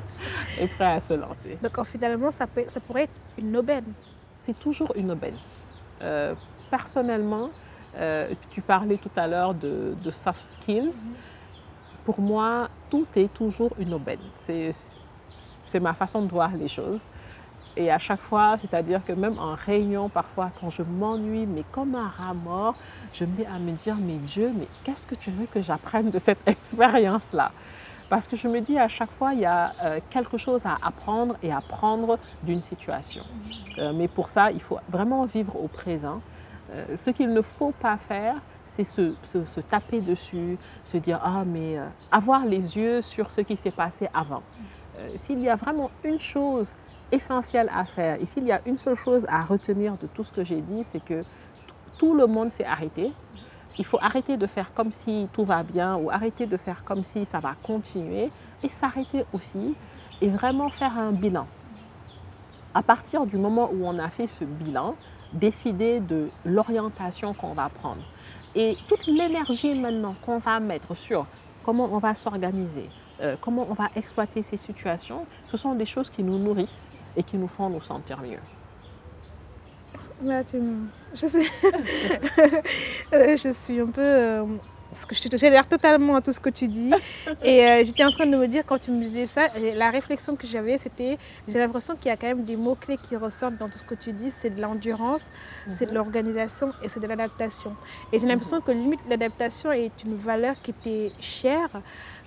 [SPEAKER 2] et prêt à se lancer.
[SPEAKER 1] Donc finalement, ça, peut, ça pourrait être une aubaine.
[SPEAKER 2] C'est toujours une aubaine. Euh, personnellement, euh, tu parlais tout à l'heure de, de, soft skills. Mm -hmm. Pour moi, tout est toujours une aubaine. C'est ma façon de voir les choses. Et à chaque fois, c'est-à-dire que même en réunion, parfois, quand je m'ennuie, mais comme un rat mort, je me mets à me dire, mais Dieu, mais qu'est-ce que tu veux que j'apprenne de cette expérience-là? Parce que je me dis à chaque fois, il y a euh, quelque chose à apprendre et à prendre d'une situation. Euh, mais pour ça, il faut vraiment vivre au présent. Euh, ce qu'il ne faut pas faire, c'est se, taper dessus, se dire ah mais avoir les yeux sur ce qui s'est passé avant. S'il y a vraiment une chose essentielle à faire et s'il y a une seule chose à retenir de tout ce que j'ai dit, c'est que tout le monde s'est arrêté. Il faut arrêter de faire comme si tout va bien ou arrêter de faire comme si ça va continuer et s'arrêter aussi et vraiment faire un bilan. À partir du moment où on a fait ce bilan, décider de l'orientation qu'on va prendre. Et toute l'énergie maintenant qu'on va mettre sur comment on va s'organiser, euh, comment on va exploiter ces situations, ce sont des choses qui nous nourrissent et qui nous font nous sentir mieux.
[SPEAKER 1] Là, tu je, sais... je suis un peu... Euh, parce que je te totalement à tout ce que tu dis. Et euh, j'étais en train de me dire, quand tu me disais ça, la réflexion que j'avais, c'était, j'ai l'impression qu'il y a quand même des mots-clés qui ressortent dans tout ce que tu dis. C'est de l'endurance, c'est de mhm. l'organisation et c'est de l'adaptation. Et j'ai l'impression mhm. que limite, l'adaptation est une valeur qui était chère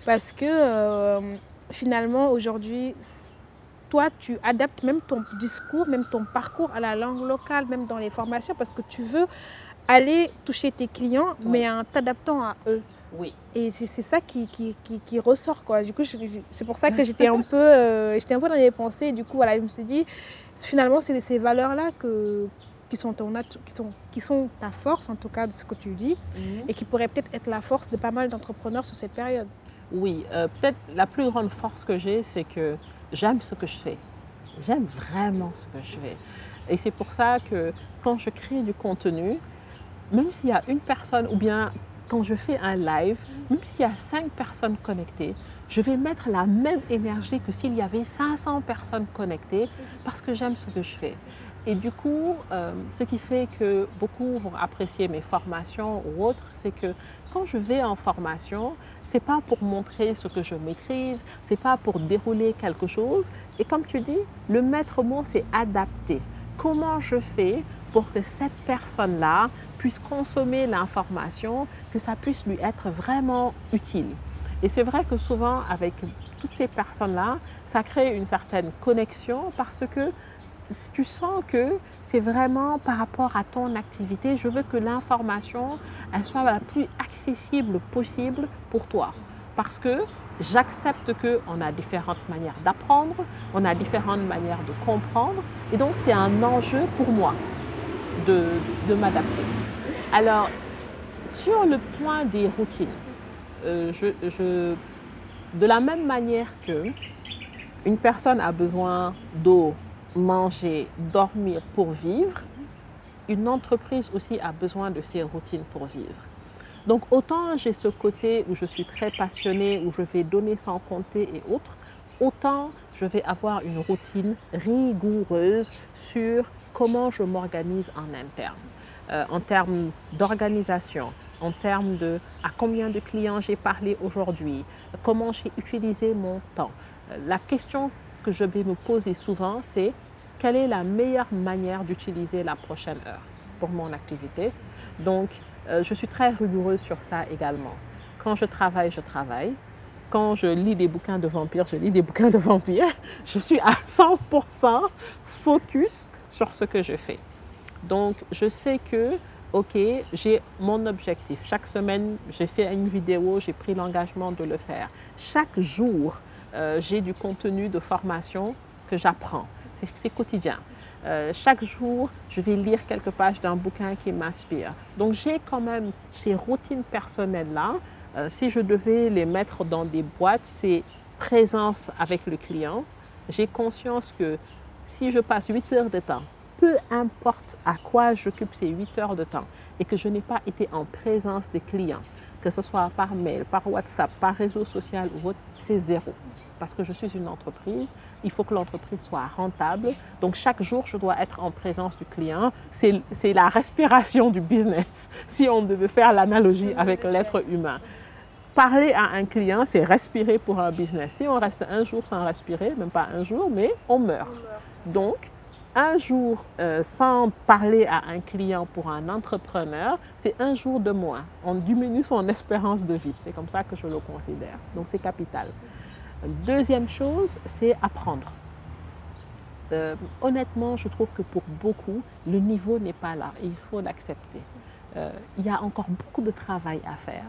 [SPEAKER 1] parce que euh, finalement, aujourd'hui, toi, tu adaptes même ton discours, même ton parcours à la langue locale, même dans les formations, parce que tu veux aller toucher tes clients, mais en t'adaptant à eux.
[SPEAKER 2] Oui.
[SPEAKER 1] Et c'est ça qui, qui, qui, ressort. Quoi. Du coup, c'est pour ça que j'étais un, peu, euh, j'étais un peu dans les pensées. Du coup, voilà, je me suis dit, finalement, c'est ces valeurs-là que, qui, sont ton, qui, sont, qui sont ta force, en tout cas, de ce que tu dis, mhm. et qui pourraient peut-être être la force de pas mal d'entrepreneurs sur cette période.
[SPEAKER 2] Oui, euh, peut-être la plus grande force que j'ai, c'est que j'aime ce que je fais. J'aime vraiment ce que je fais. Et c'est pour ça que quand je crée du contenu, même s'il y a une personne ou bien quand je fais un live, même s'il y a cinq personnes connectées, je vais mettre la même énergie que s'il y avait 500 personnes connectées parce que j'aime ce que je fais. Et du coup, euh, ce qui fait que beaucoup vont apprécier mes formations ou autres, c'est que quand je vais en formation, c'est pas pour montrer ce que je maîtrise, c'est pas pour dérouler quelque chose. Et comme tu dis, le maître mot, c'est adapter. Comment je fais pour que cette personne-là puisse consommer l'information, que ça puisse lui être vraiment utile? Et c'est vrai que souvent, avec toutes ces personnes-là, ça crée une certaine connexion parce que tu sens que c'est vraiment par rapport à ton activité, je veux que l'information soit la plus accessible possible pour toi. Parce que j'accepte qu'on a différentes manières d'apprendre, on a différentes manières de comprendre, et donc c'est un enjeu pour moi de, de m'adapter. Alors, sur le point des routines, euh, je, de la même manière que une personne a besoin d'eau, manger, dormir pour vivre, une entreprise aussi a besoin de ses routines pour vivre. Donc autant j'ai ce côté où je suis très passionnée, où je vais donner sans compter et autres, autant je vais avoir une routine rigoureuse sur comment je m'organise en interne. Euh, en termes d'organisation, en termes de à combien de clients j'ai parlé aujourd'hui, comment j'ai utilisé mon temps. Euh, la question que je vais me poser souvent, c'est quelle est la meilleure manière d'utiliser la prochaine heure pour mon activité. Donc, euh, je suis très rigoureuse sur ça également. Quand je travaille, je travaille. Quand je lis des bouquins de vampires, je lis des bouquins de vampires. Je suis à 100% focus sur ce que je fais. Donc, je sais que, OK, j'ai mon objectif. Chaque semaine, j'ai fait une vidéo, j'ai pris l'engagement de le faire. Chaque jour, euh, j'ai du contenu de formation que j'apprends. C'est quotidien. Euh, chaque jour, je vais lire quelques pages d'un bouquin qui m'inspire. Donc, j'ai quand même ces routines personnelles-là. Euh, si je devais les mettre dans des boîtes, c'est présence avec le client. J'ai conscience que si je passe 8 heures de temps peu importe à quoi j'occupe ces 8 heures de temps et que je n'ai pas été en présence des clients, que ce soit par mail, par WhatsApp, par réseau social ou autre, c'est zéro. Parce que je suis une entreprise, il faut que l'entreprise soit rentable. Donc chaque jour, je dois être en présence du client. C'est la respiration du business, si on devait faire l'analogie avec l'être humain. Parler à un client, c'est respirer pour un business. Si on reste un jour sans respirer, même pas un jour, mais on meurt. Donc, un jour euh, sans parler à un client pour un entrepreneur, c'est un jour de moins. On diminue son espérance de vie. C'est comme ça que je le considère. Donc c'est capital. Deuxième chose, c'est apprendre. Euh, honnêtement, je trouve que pour beaucoup, le niveau n'est pas là. Il faut l'accepter. Euh, il y a encore beaucoup de travail à faire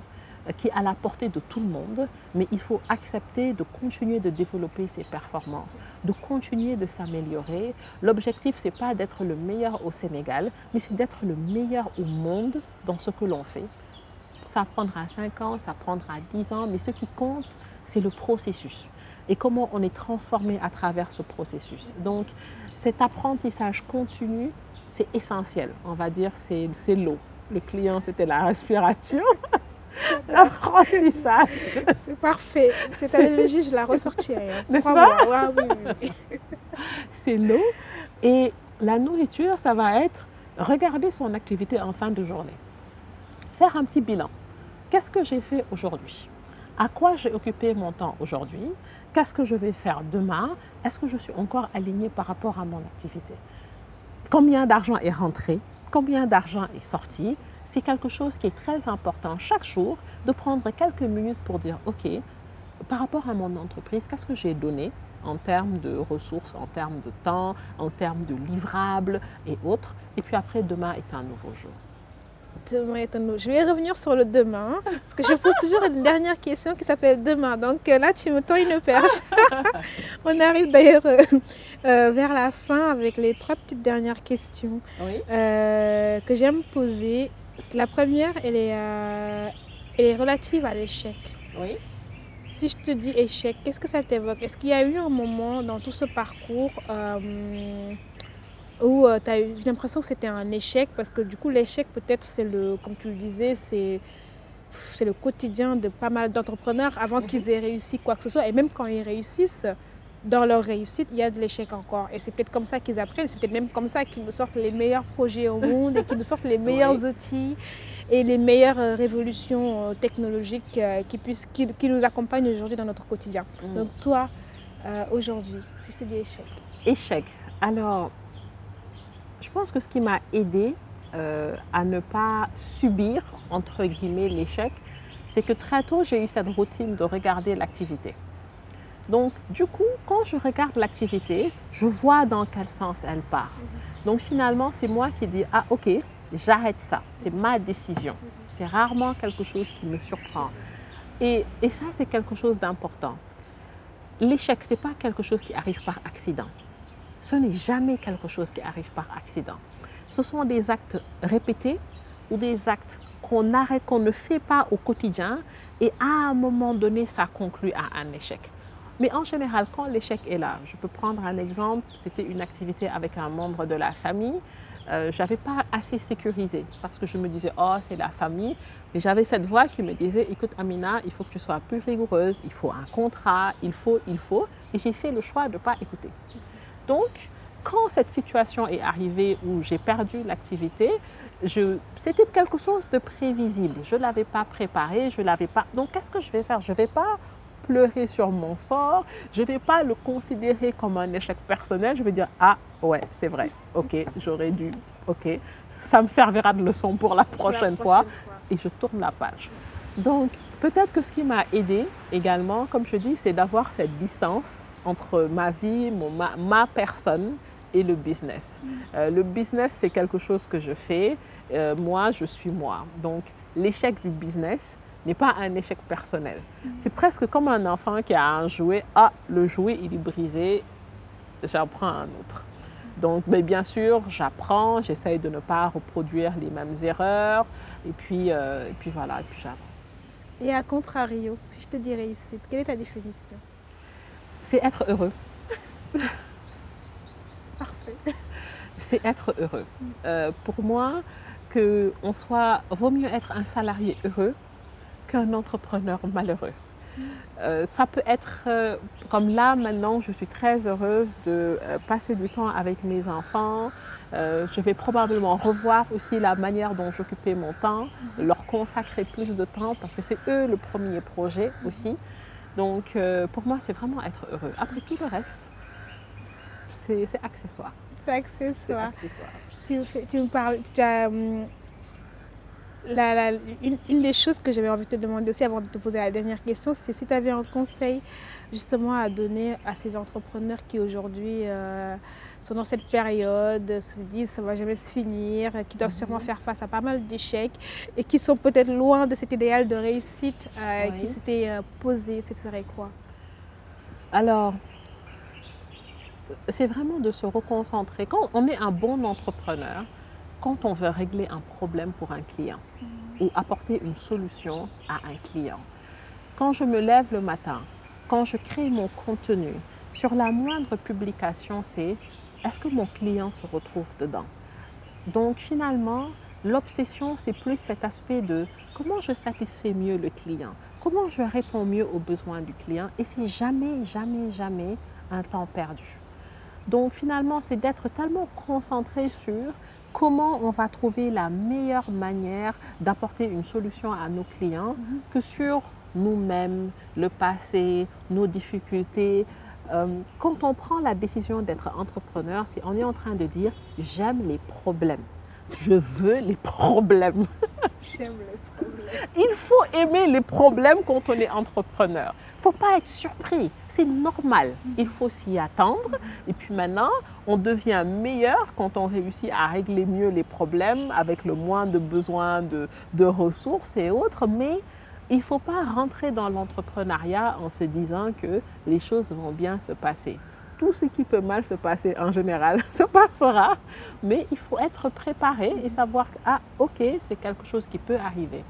[SPEAKER 2] qui est à la portée de tout le monde, mais il faut accepter de continuer de développer ses performances, de continuer de s'améliorer. L'objectif, ce n'est pas d'être le meilleur au Sénégal, mais c'est d'être le meilleur au monde dans ce que l'on fait. Ça prendra 5 ans, ça prendra 10 ans, mais ce qui compte, c'est le processus et comment on est transformé à travers ce processus. Donc, cet apprentissage continu, c'est essentiel. On va dire, c'est l'eau. Le client, c'était la respiration. L'apprentissage.
[SPEAKER 1] C'est parfait. Cette analogie, je la ressortirai. Hein.
[SPEAKER 2] N'est-ce pas? C'est l'eau. Et la nourriture, ça va être regarder son activité en fin de journée. Faire un petit bilan. qu'est-ce que j'ai fait aujourd'hui? À quoi j'ai occupé mon temps aujourd'hui? Qu'est-ce que je vais faire demain? Est-ce que je suis encore alignée par rapport à mon activité? Combien d'argent est rentré? Combien d'argent est sorti? C'est quelque chose qui est très important chaque jour de prendre quelques minutes pour dire, OK, par rapport à mon entreprise, qu'est-ce que j'ai donné en termes de ressources, en termes de temps, en termes de livrables et autres. Et puis après, demain est un nouveau jour.
[SPEAKER 1] Demain est un nouveau Je vais revenir sur le demain, parce que je pose toujours une dernière question qui s'appelle demain. Donc euh, là, tu me tends une perche. On arrive d'ailleurs euh, euh, vers la fin avec les trois petites dernières questions que j'aime poser. La première, elle est, elle est relative à l'échec.
[SPEAKER 2] Oui.
[SPEAKER 1] Si je te dis échec, qu'est-ce que ça t'évoque? Est-ce qu'il y a eu un moment dans tout ce parcours euh, où euh, tu as eu l'impression que c'était un échec? Parce que du coup, l'échec, peut-être, c'est le, comme tu le disais, c'est c'est le quotidien de pas mal d'entrepreneurs avant mhm. qu'ils aient réussi quoi que ce soit. Et même quand ils réussissent, dans leur réussite, il y a de l'échec encore. Et c'est peut-être comme ça qu'ils apprennent, c'est peut-être même comme ça qu'ils nous sortent les meilleurs projets au monde et qu'ils nous sortent les meilleurs outils et les meilleures euh, révolutions euh, technologiques euh, qui, puissent, qui, nous accompagnent aujourd'hui dans notre quotidien. Mm. Donc toi, aujourd'hui, si je te dis échec.
[SPEAKER 2] Échec. Alors, je pense que ce qui m'a aidé à ne pas subir, entre guillemets, l'échec, c'est que très tôt, j'ai eu cette routine de regarder l'activité. Donc, du coup, quand je regarde l'activité, je vois dans quel sens elle part. Donc, finalement, c'est moi qui dis, ah, ok, j'arrête ça. C'est ma décision. C'est rarement quelque chose qui me surprend. Et, et ça, c'est quelque chose d'important. L'échec, ce n'est pas quelque chose qui arrive par accident. Ce n'est jamais quelque chose qui arrive par accident. Ce sont des actes répétés ou des actes qu'on arrête, qu'on ne fait pas au quotidien et à un moment donné, ça conclut à un échec. Mais en général, quand l'échec est là, je peux prendre un exemple, c'était une activité avec un membre de la famille euh, je n'avais pas assez sécurisé parce que je me disais, oh, c'est la famille. Mais j'avais cette voix qui me disait, écoute, Amina, il faut que tu sois plus rigoureuse, il faut un contrat, il faut, il faut. Et j'ai fait le choix de ne pas écouter. Donc, quand cette situation est arrivée où j'ai perdu l'activité, c'était quelque chose de prévisible. Je ne l'avais pas préparé, je l'avais pas. Donc, qu'est-ce que je vais faire? Je ne vais pas pleurer sur mon sort, je ne vais pas le considérer comme un échec personnel, je vais dire, ah ouais, c'est vrai, ok, j'aurais dû, ok, ça me servira de leçon pour la prochaine, fois, et je tourne la page. Donc, peut-être que ce qui m'a aidé également, comme je dis, c'est d'avoir cette distance entre ma vie, mon, ma, personne et le business. Mm. Euh, le business, c'est quelque chose que je fais. Euh, moi, je suis moi. Donc, l'échec du business, n'est pas un échec personnel. C'est presque comme un enfant qui a un jouet. Ah, le jouet, il est brisé, j'en prends un autre. Donc, mais bien sûr, j'apprends, j'essaye de ne pas reproduire les mêmes erreurs, et puis, euh, et puis voilà, et puis j'avance.
[SPEAKER 1] Et à contrario, si je te dis réussite, quelle est ta définition?
[SPEAKER 2] C'est être heureux.
[SPEAKER 1] Parfait.
[SPEAKER 2] C'est être heureux. Euh, pour moi, que on soit, vaut mieux être un salarié heureux qu'un entrepreneur malheureux. Euh, ça peut être euh, comme là maintenant, je suis très heureuse de euh, passer du temps avec mes enfants. je vais probablement revoir aussi la manière dont j'occupais mon temps, leur consacrer plus de temps parce que c'est eux le premier projet aussi. Donc pour moi, c'est vraiment être heureux. Après tout le reste, c'est accessoire.
[SPEAKER 1] C'est accessoire. accessoire. Tu, tu, me parles, tu as, une, des choses que j'avais envie de te demander aussi avant de te poser la dernière question, c'est si tu avais un conseil justement à donner à ces entrepreneurs qui aujourd'hui euh, sont dans cette période, se disent ça ne va jamais se finir, qui doivent sûrement mhm. faire face à pas mal d'échecs et qui sont peut-être loin de cet idéal de réussite euh, qui s'était euh, posé, ce serait quoi?
[SPEAKER 2] Alors, c'est vraiment de se reconcentrer. Quand on est un bon entrepreneur, quand on veut régler un problème pour un client ou apporter une solution à un client, quand je me lève le matin, quand je crée mon contenu, sur la moindre publication, c'est est-ce que mon client se retrouve dedans? Donc finalement, l'obsession, c'est plus cet aspect de comment je satisfais mieux le client, comment je réponds mieux aux besoins du client, et c'est jamais, jamais, jamais un temps perdu. Donc finalement, c'est d'être tellement concentré sur comment on va trouver la meilleure manière d'apporter une solution à nos clients
[SPEAKER 1] Mhm.
[SPEAKER 2] que sur nous-mêmes, le passé, nos difficultés. Euh, quand on prend la décision d'être entrepreneur, c'est on est en train de dire j'aime les problèmes. Je veux les problèmes.
[SPEAKER 1] J'aime les problèmes.
[SPEAKER 2] Il faut aimer les problèmes quand on est entrepreneur. Il ne faut pas être surpris. C'est normal. Il faut s'y attendre. Et puis maintenant, on devient meilleur quand on réussit à régler mieux les problèmes avec le moins de besoin de, de ressources et autres. Mais il ne faut pas rentrer dans l'entrepreneuriat en se disant que les choses vont bien se passer. Tout ce qui peut mal se passer en général se passera, mais il faut être préparé et savoir que, ah, ok, c'est quelque chose qui peut arriver.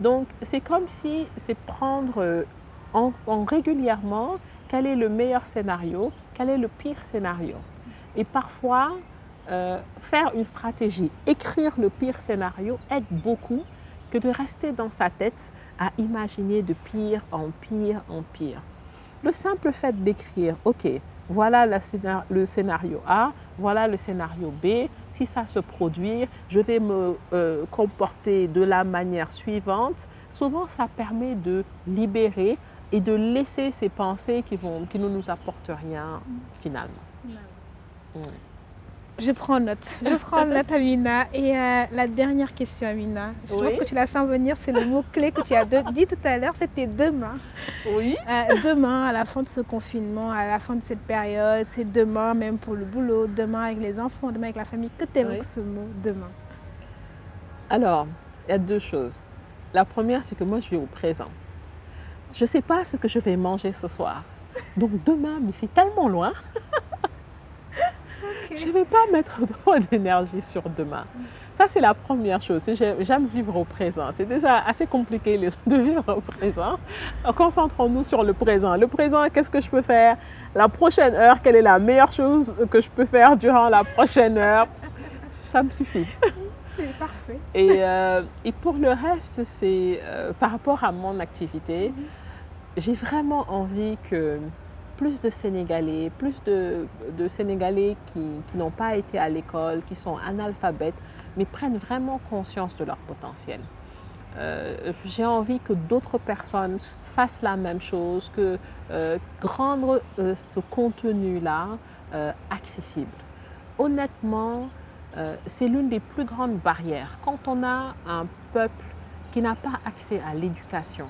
[SPEAKER 2] Donc, c'est comme si c'est prendre euh, en, en régulièrement quel est le meilleur scénario, quel est le pire scénario. Et parfois, euh, faire une stratégie, écrire le pire scénario aide beaucoup que de rester dans sa tête à imaginer de pire en pire en pire. Le simple fait d'écrire, OK, voilà le scénario A, voilà le scénario B, si ça se produit, je vais me euh, comporter de la manière suivante. Souvent, ça permet de libérer et de laisser ces pensées qui, vont, qui ne nous apportent rien finalement. Mm.
[SPEAKER 1] Je prends note. Je prends note, Amina. Et euh, la dernière question, Amina. Je pense que tu la sens venir. C'est le mot-clé que tu as de- dit tout à l'heure. C'était demain.
[SPEAKER 2] Oui.
[SPEAKER 1] Euh, demain, à la fin de ce confinement, à la fin de cette période, c'est demain même pour le boulot, demain avec les enfants, demain avec la famille. Que t'évoque
[SPEAKER 2] Oui.
[SPEAKER 1] ce mot, demain?
[SPEAKER 2] Alors, il y a deux choses. La première, c'est que moi, je vais au présent. Je ne sais pas ce que je vais manger ce soir. Donc demain, mais c'est tellement loin. Je ne vais pas mettre trop d'énergie sur demain. Ça, c'est la première chose. J'aime vivre au présent. C'est déjà assez compliqué de vivre au présent. Concentrons-nous sur le présent. Le présent, qu'est-ce que je peux faire? La prochaine heure, quelle est la meilleure chose que je peux faire durant la prochaine heure? Ça me suffit.
[SPEAKER 1] C'est parfait.
[SPEAKER 2] Et, euh, et pour le reste, c'est euh, par rapport à mon activité, j'ai vraiment envie que plus de Sénégalais, plus de, de Sénégalais qui, qui n'ont pas été à l'école, qui sont analphabètes, mais prennent vraiment conscience de leur potentiel. Euh, j'ai envie que d'autres personnes fassent la même chose, que euh, rendre euh, ce contenu-là euh, accessible. Honnêtement, c'est l'une des plus grandes barrières. Quand on a un peuple qui n'a pas accès à l'éducation,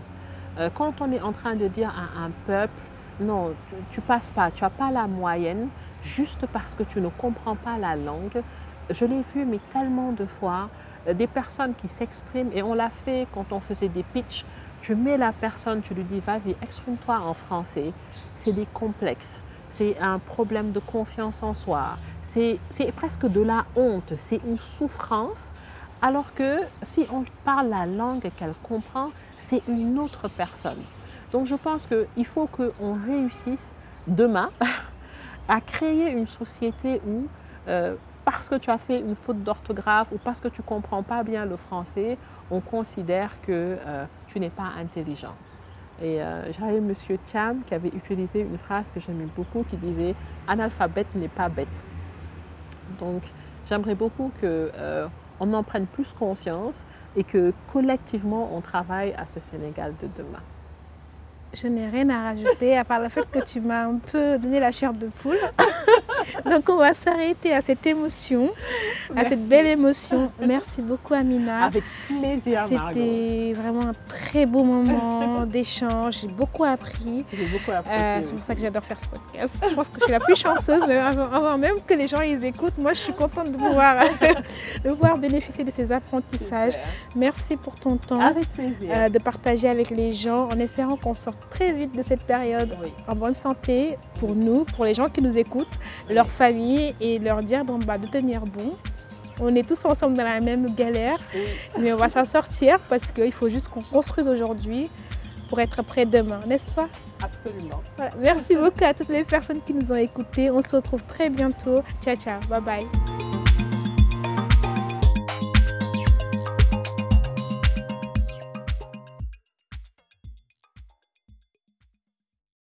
[SPEAKER 2] quand on est en train de dire à un peuple, non, tu, ne passes pas, tu n'as pas la moyenne, juste parce que tu ne comprends pas la langue. Je l'ai vu, mais tellement de fois, euh, des personnes qui s'expriment, et on l'a fait quand on faisait des pitchs, tu mets la personne, tu lui dis, vas-y, exprime-toi en français. C'est des complexes, c'est un problème de confiance en soi, c'est c'est presque de la honte, c'est une souffrance. Alors que si on parle la langue qu'elle comprend, c'est une autre personne. Donc je pense qu'il faut qu'on réussisse demain à créer une société où, euh, parce que tu as fait une faute d'orthographe ou parce que tu ne comprends pas bien le français, on considère que euh, tu n'es pas intelligent. Et euh, j'avais M. Thiam qui avait utilisé une phrase que j'aimais beaucoup qui disait Analphabète n'est pas bête. Donc j'aimerais beaucoup que euh, on en prenne plus conscience et que collectivement on travaille à ce Sénégal de demain.
[SPEAKER 1] Je n'ai rien à rajouter à part le fait que tu m'as un peu donné la chair de poule. Donc on va s'arrêter à cette émotion, à cette belle émotion. Merci beaucoup Amina.
[SPEAKER 2] Avec plaisir.
[SPEAKER 1] C'était vraiment un très beau moment d'échange. J'ai beaucoup appris.
[SPEAKER 2] J'ai beaucoup
[SPEAKER 1] Euh,
[SPEAKER 2] apprécié.
[SPEAKER 1] c'est pour ça que j'adore faire ce podcast. Je pense que je suis la plus chanceuse. mais Avant, même que les gens ils écoutent, moi je suis contente de pouvoir, de pouvoir bénéficier de ces apprentissages. Merci pour ton temps.
[SPEAKER 2] Avec plaisir.
[SPEAKER 1] euh, de partager avec les gens en espérant qu'on sorte très vite de cette période
[SPEAKER 2] Oui.
[SPEAKER 1] en bonne santé pour nous, pour les gens qui nous écoutent, leur famille et leur dire bon, bah, de tenir bon. On est tous ensemble dans la même galère,
[SPEAKER 2] Oui.
[SPEAKER 1] mais on va s'en sortir parce qu'il faut juste qu'on construise aujourd'hui pour être prêt demain, n'est-ce pas?
[SPEAKER 2] Absolument.
[SPEAKER 1] Voilà. Merci beaucoup à toutes les personnes qui nous ont écoutés. On se retrouve très bientôt. Ciao, ciao. Bye bye.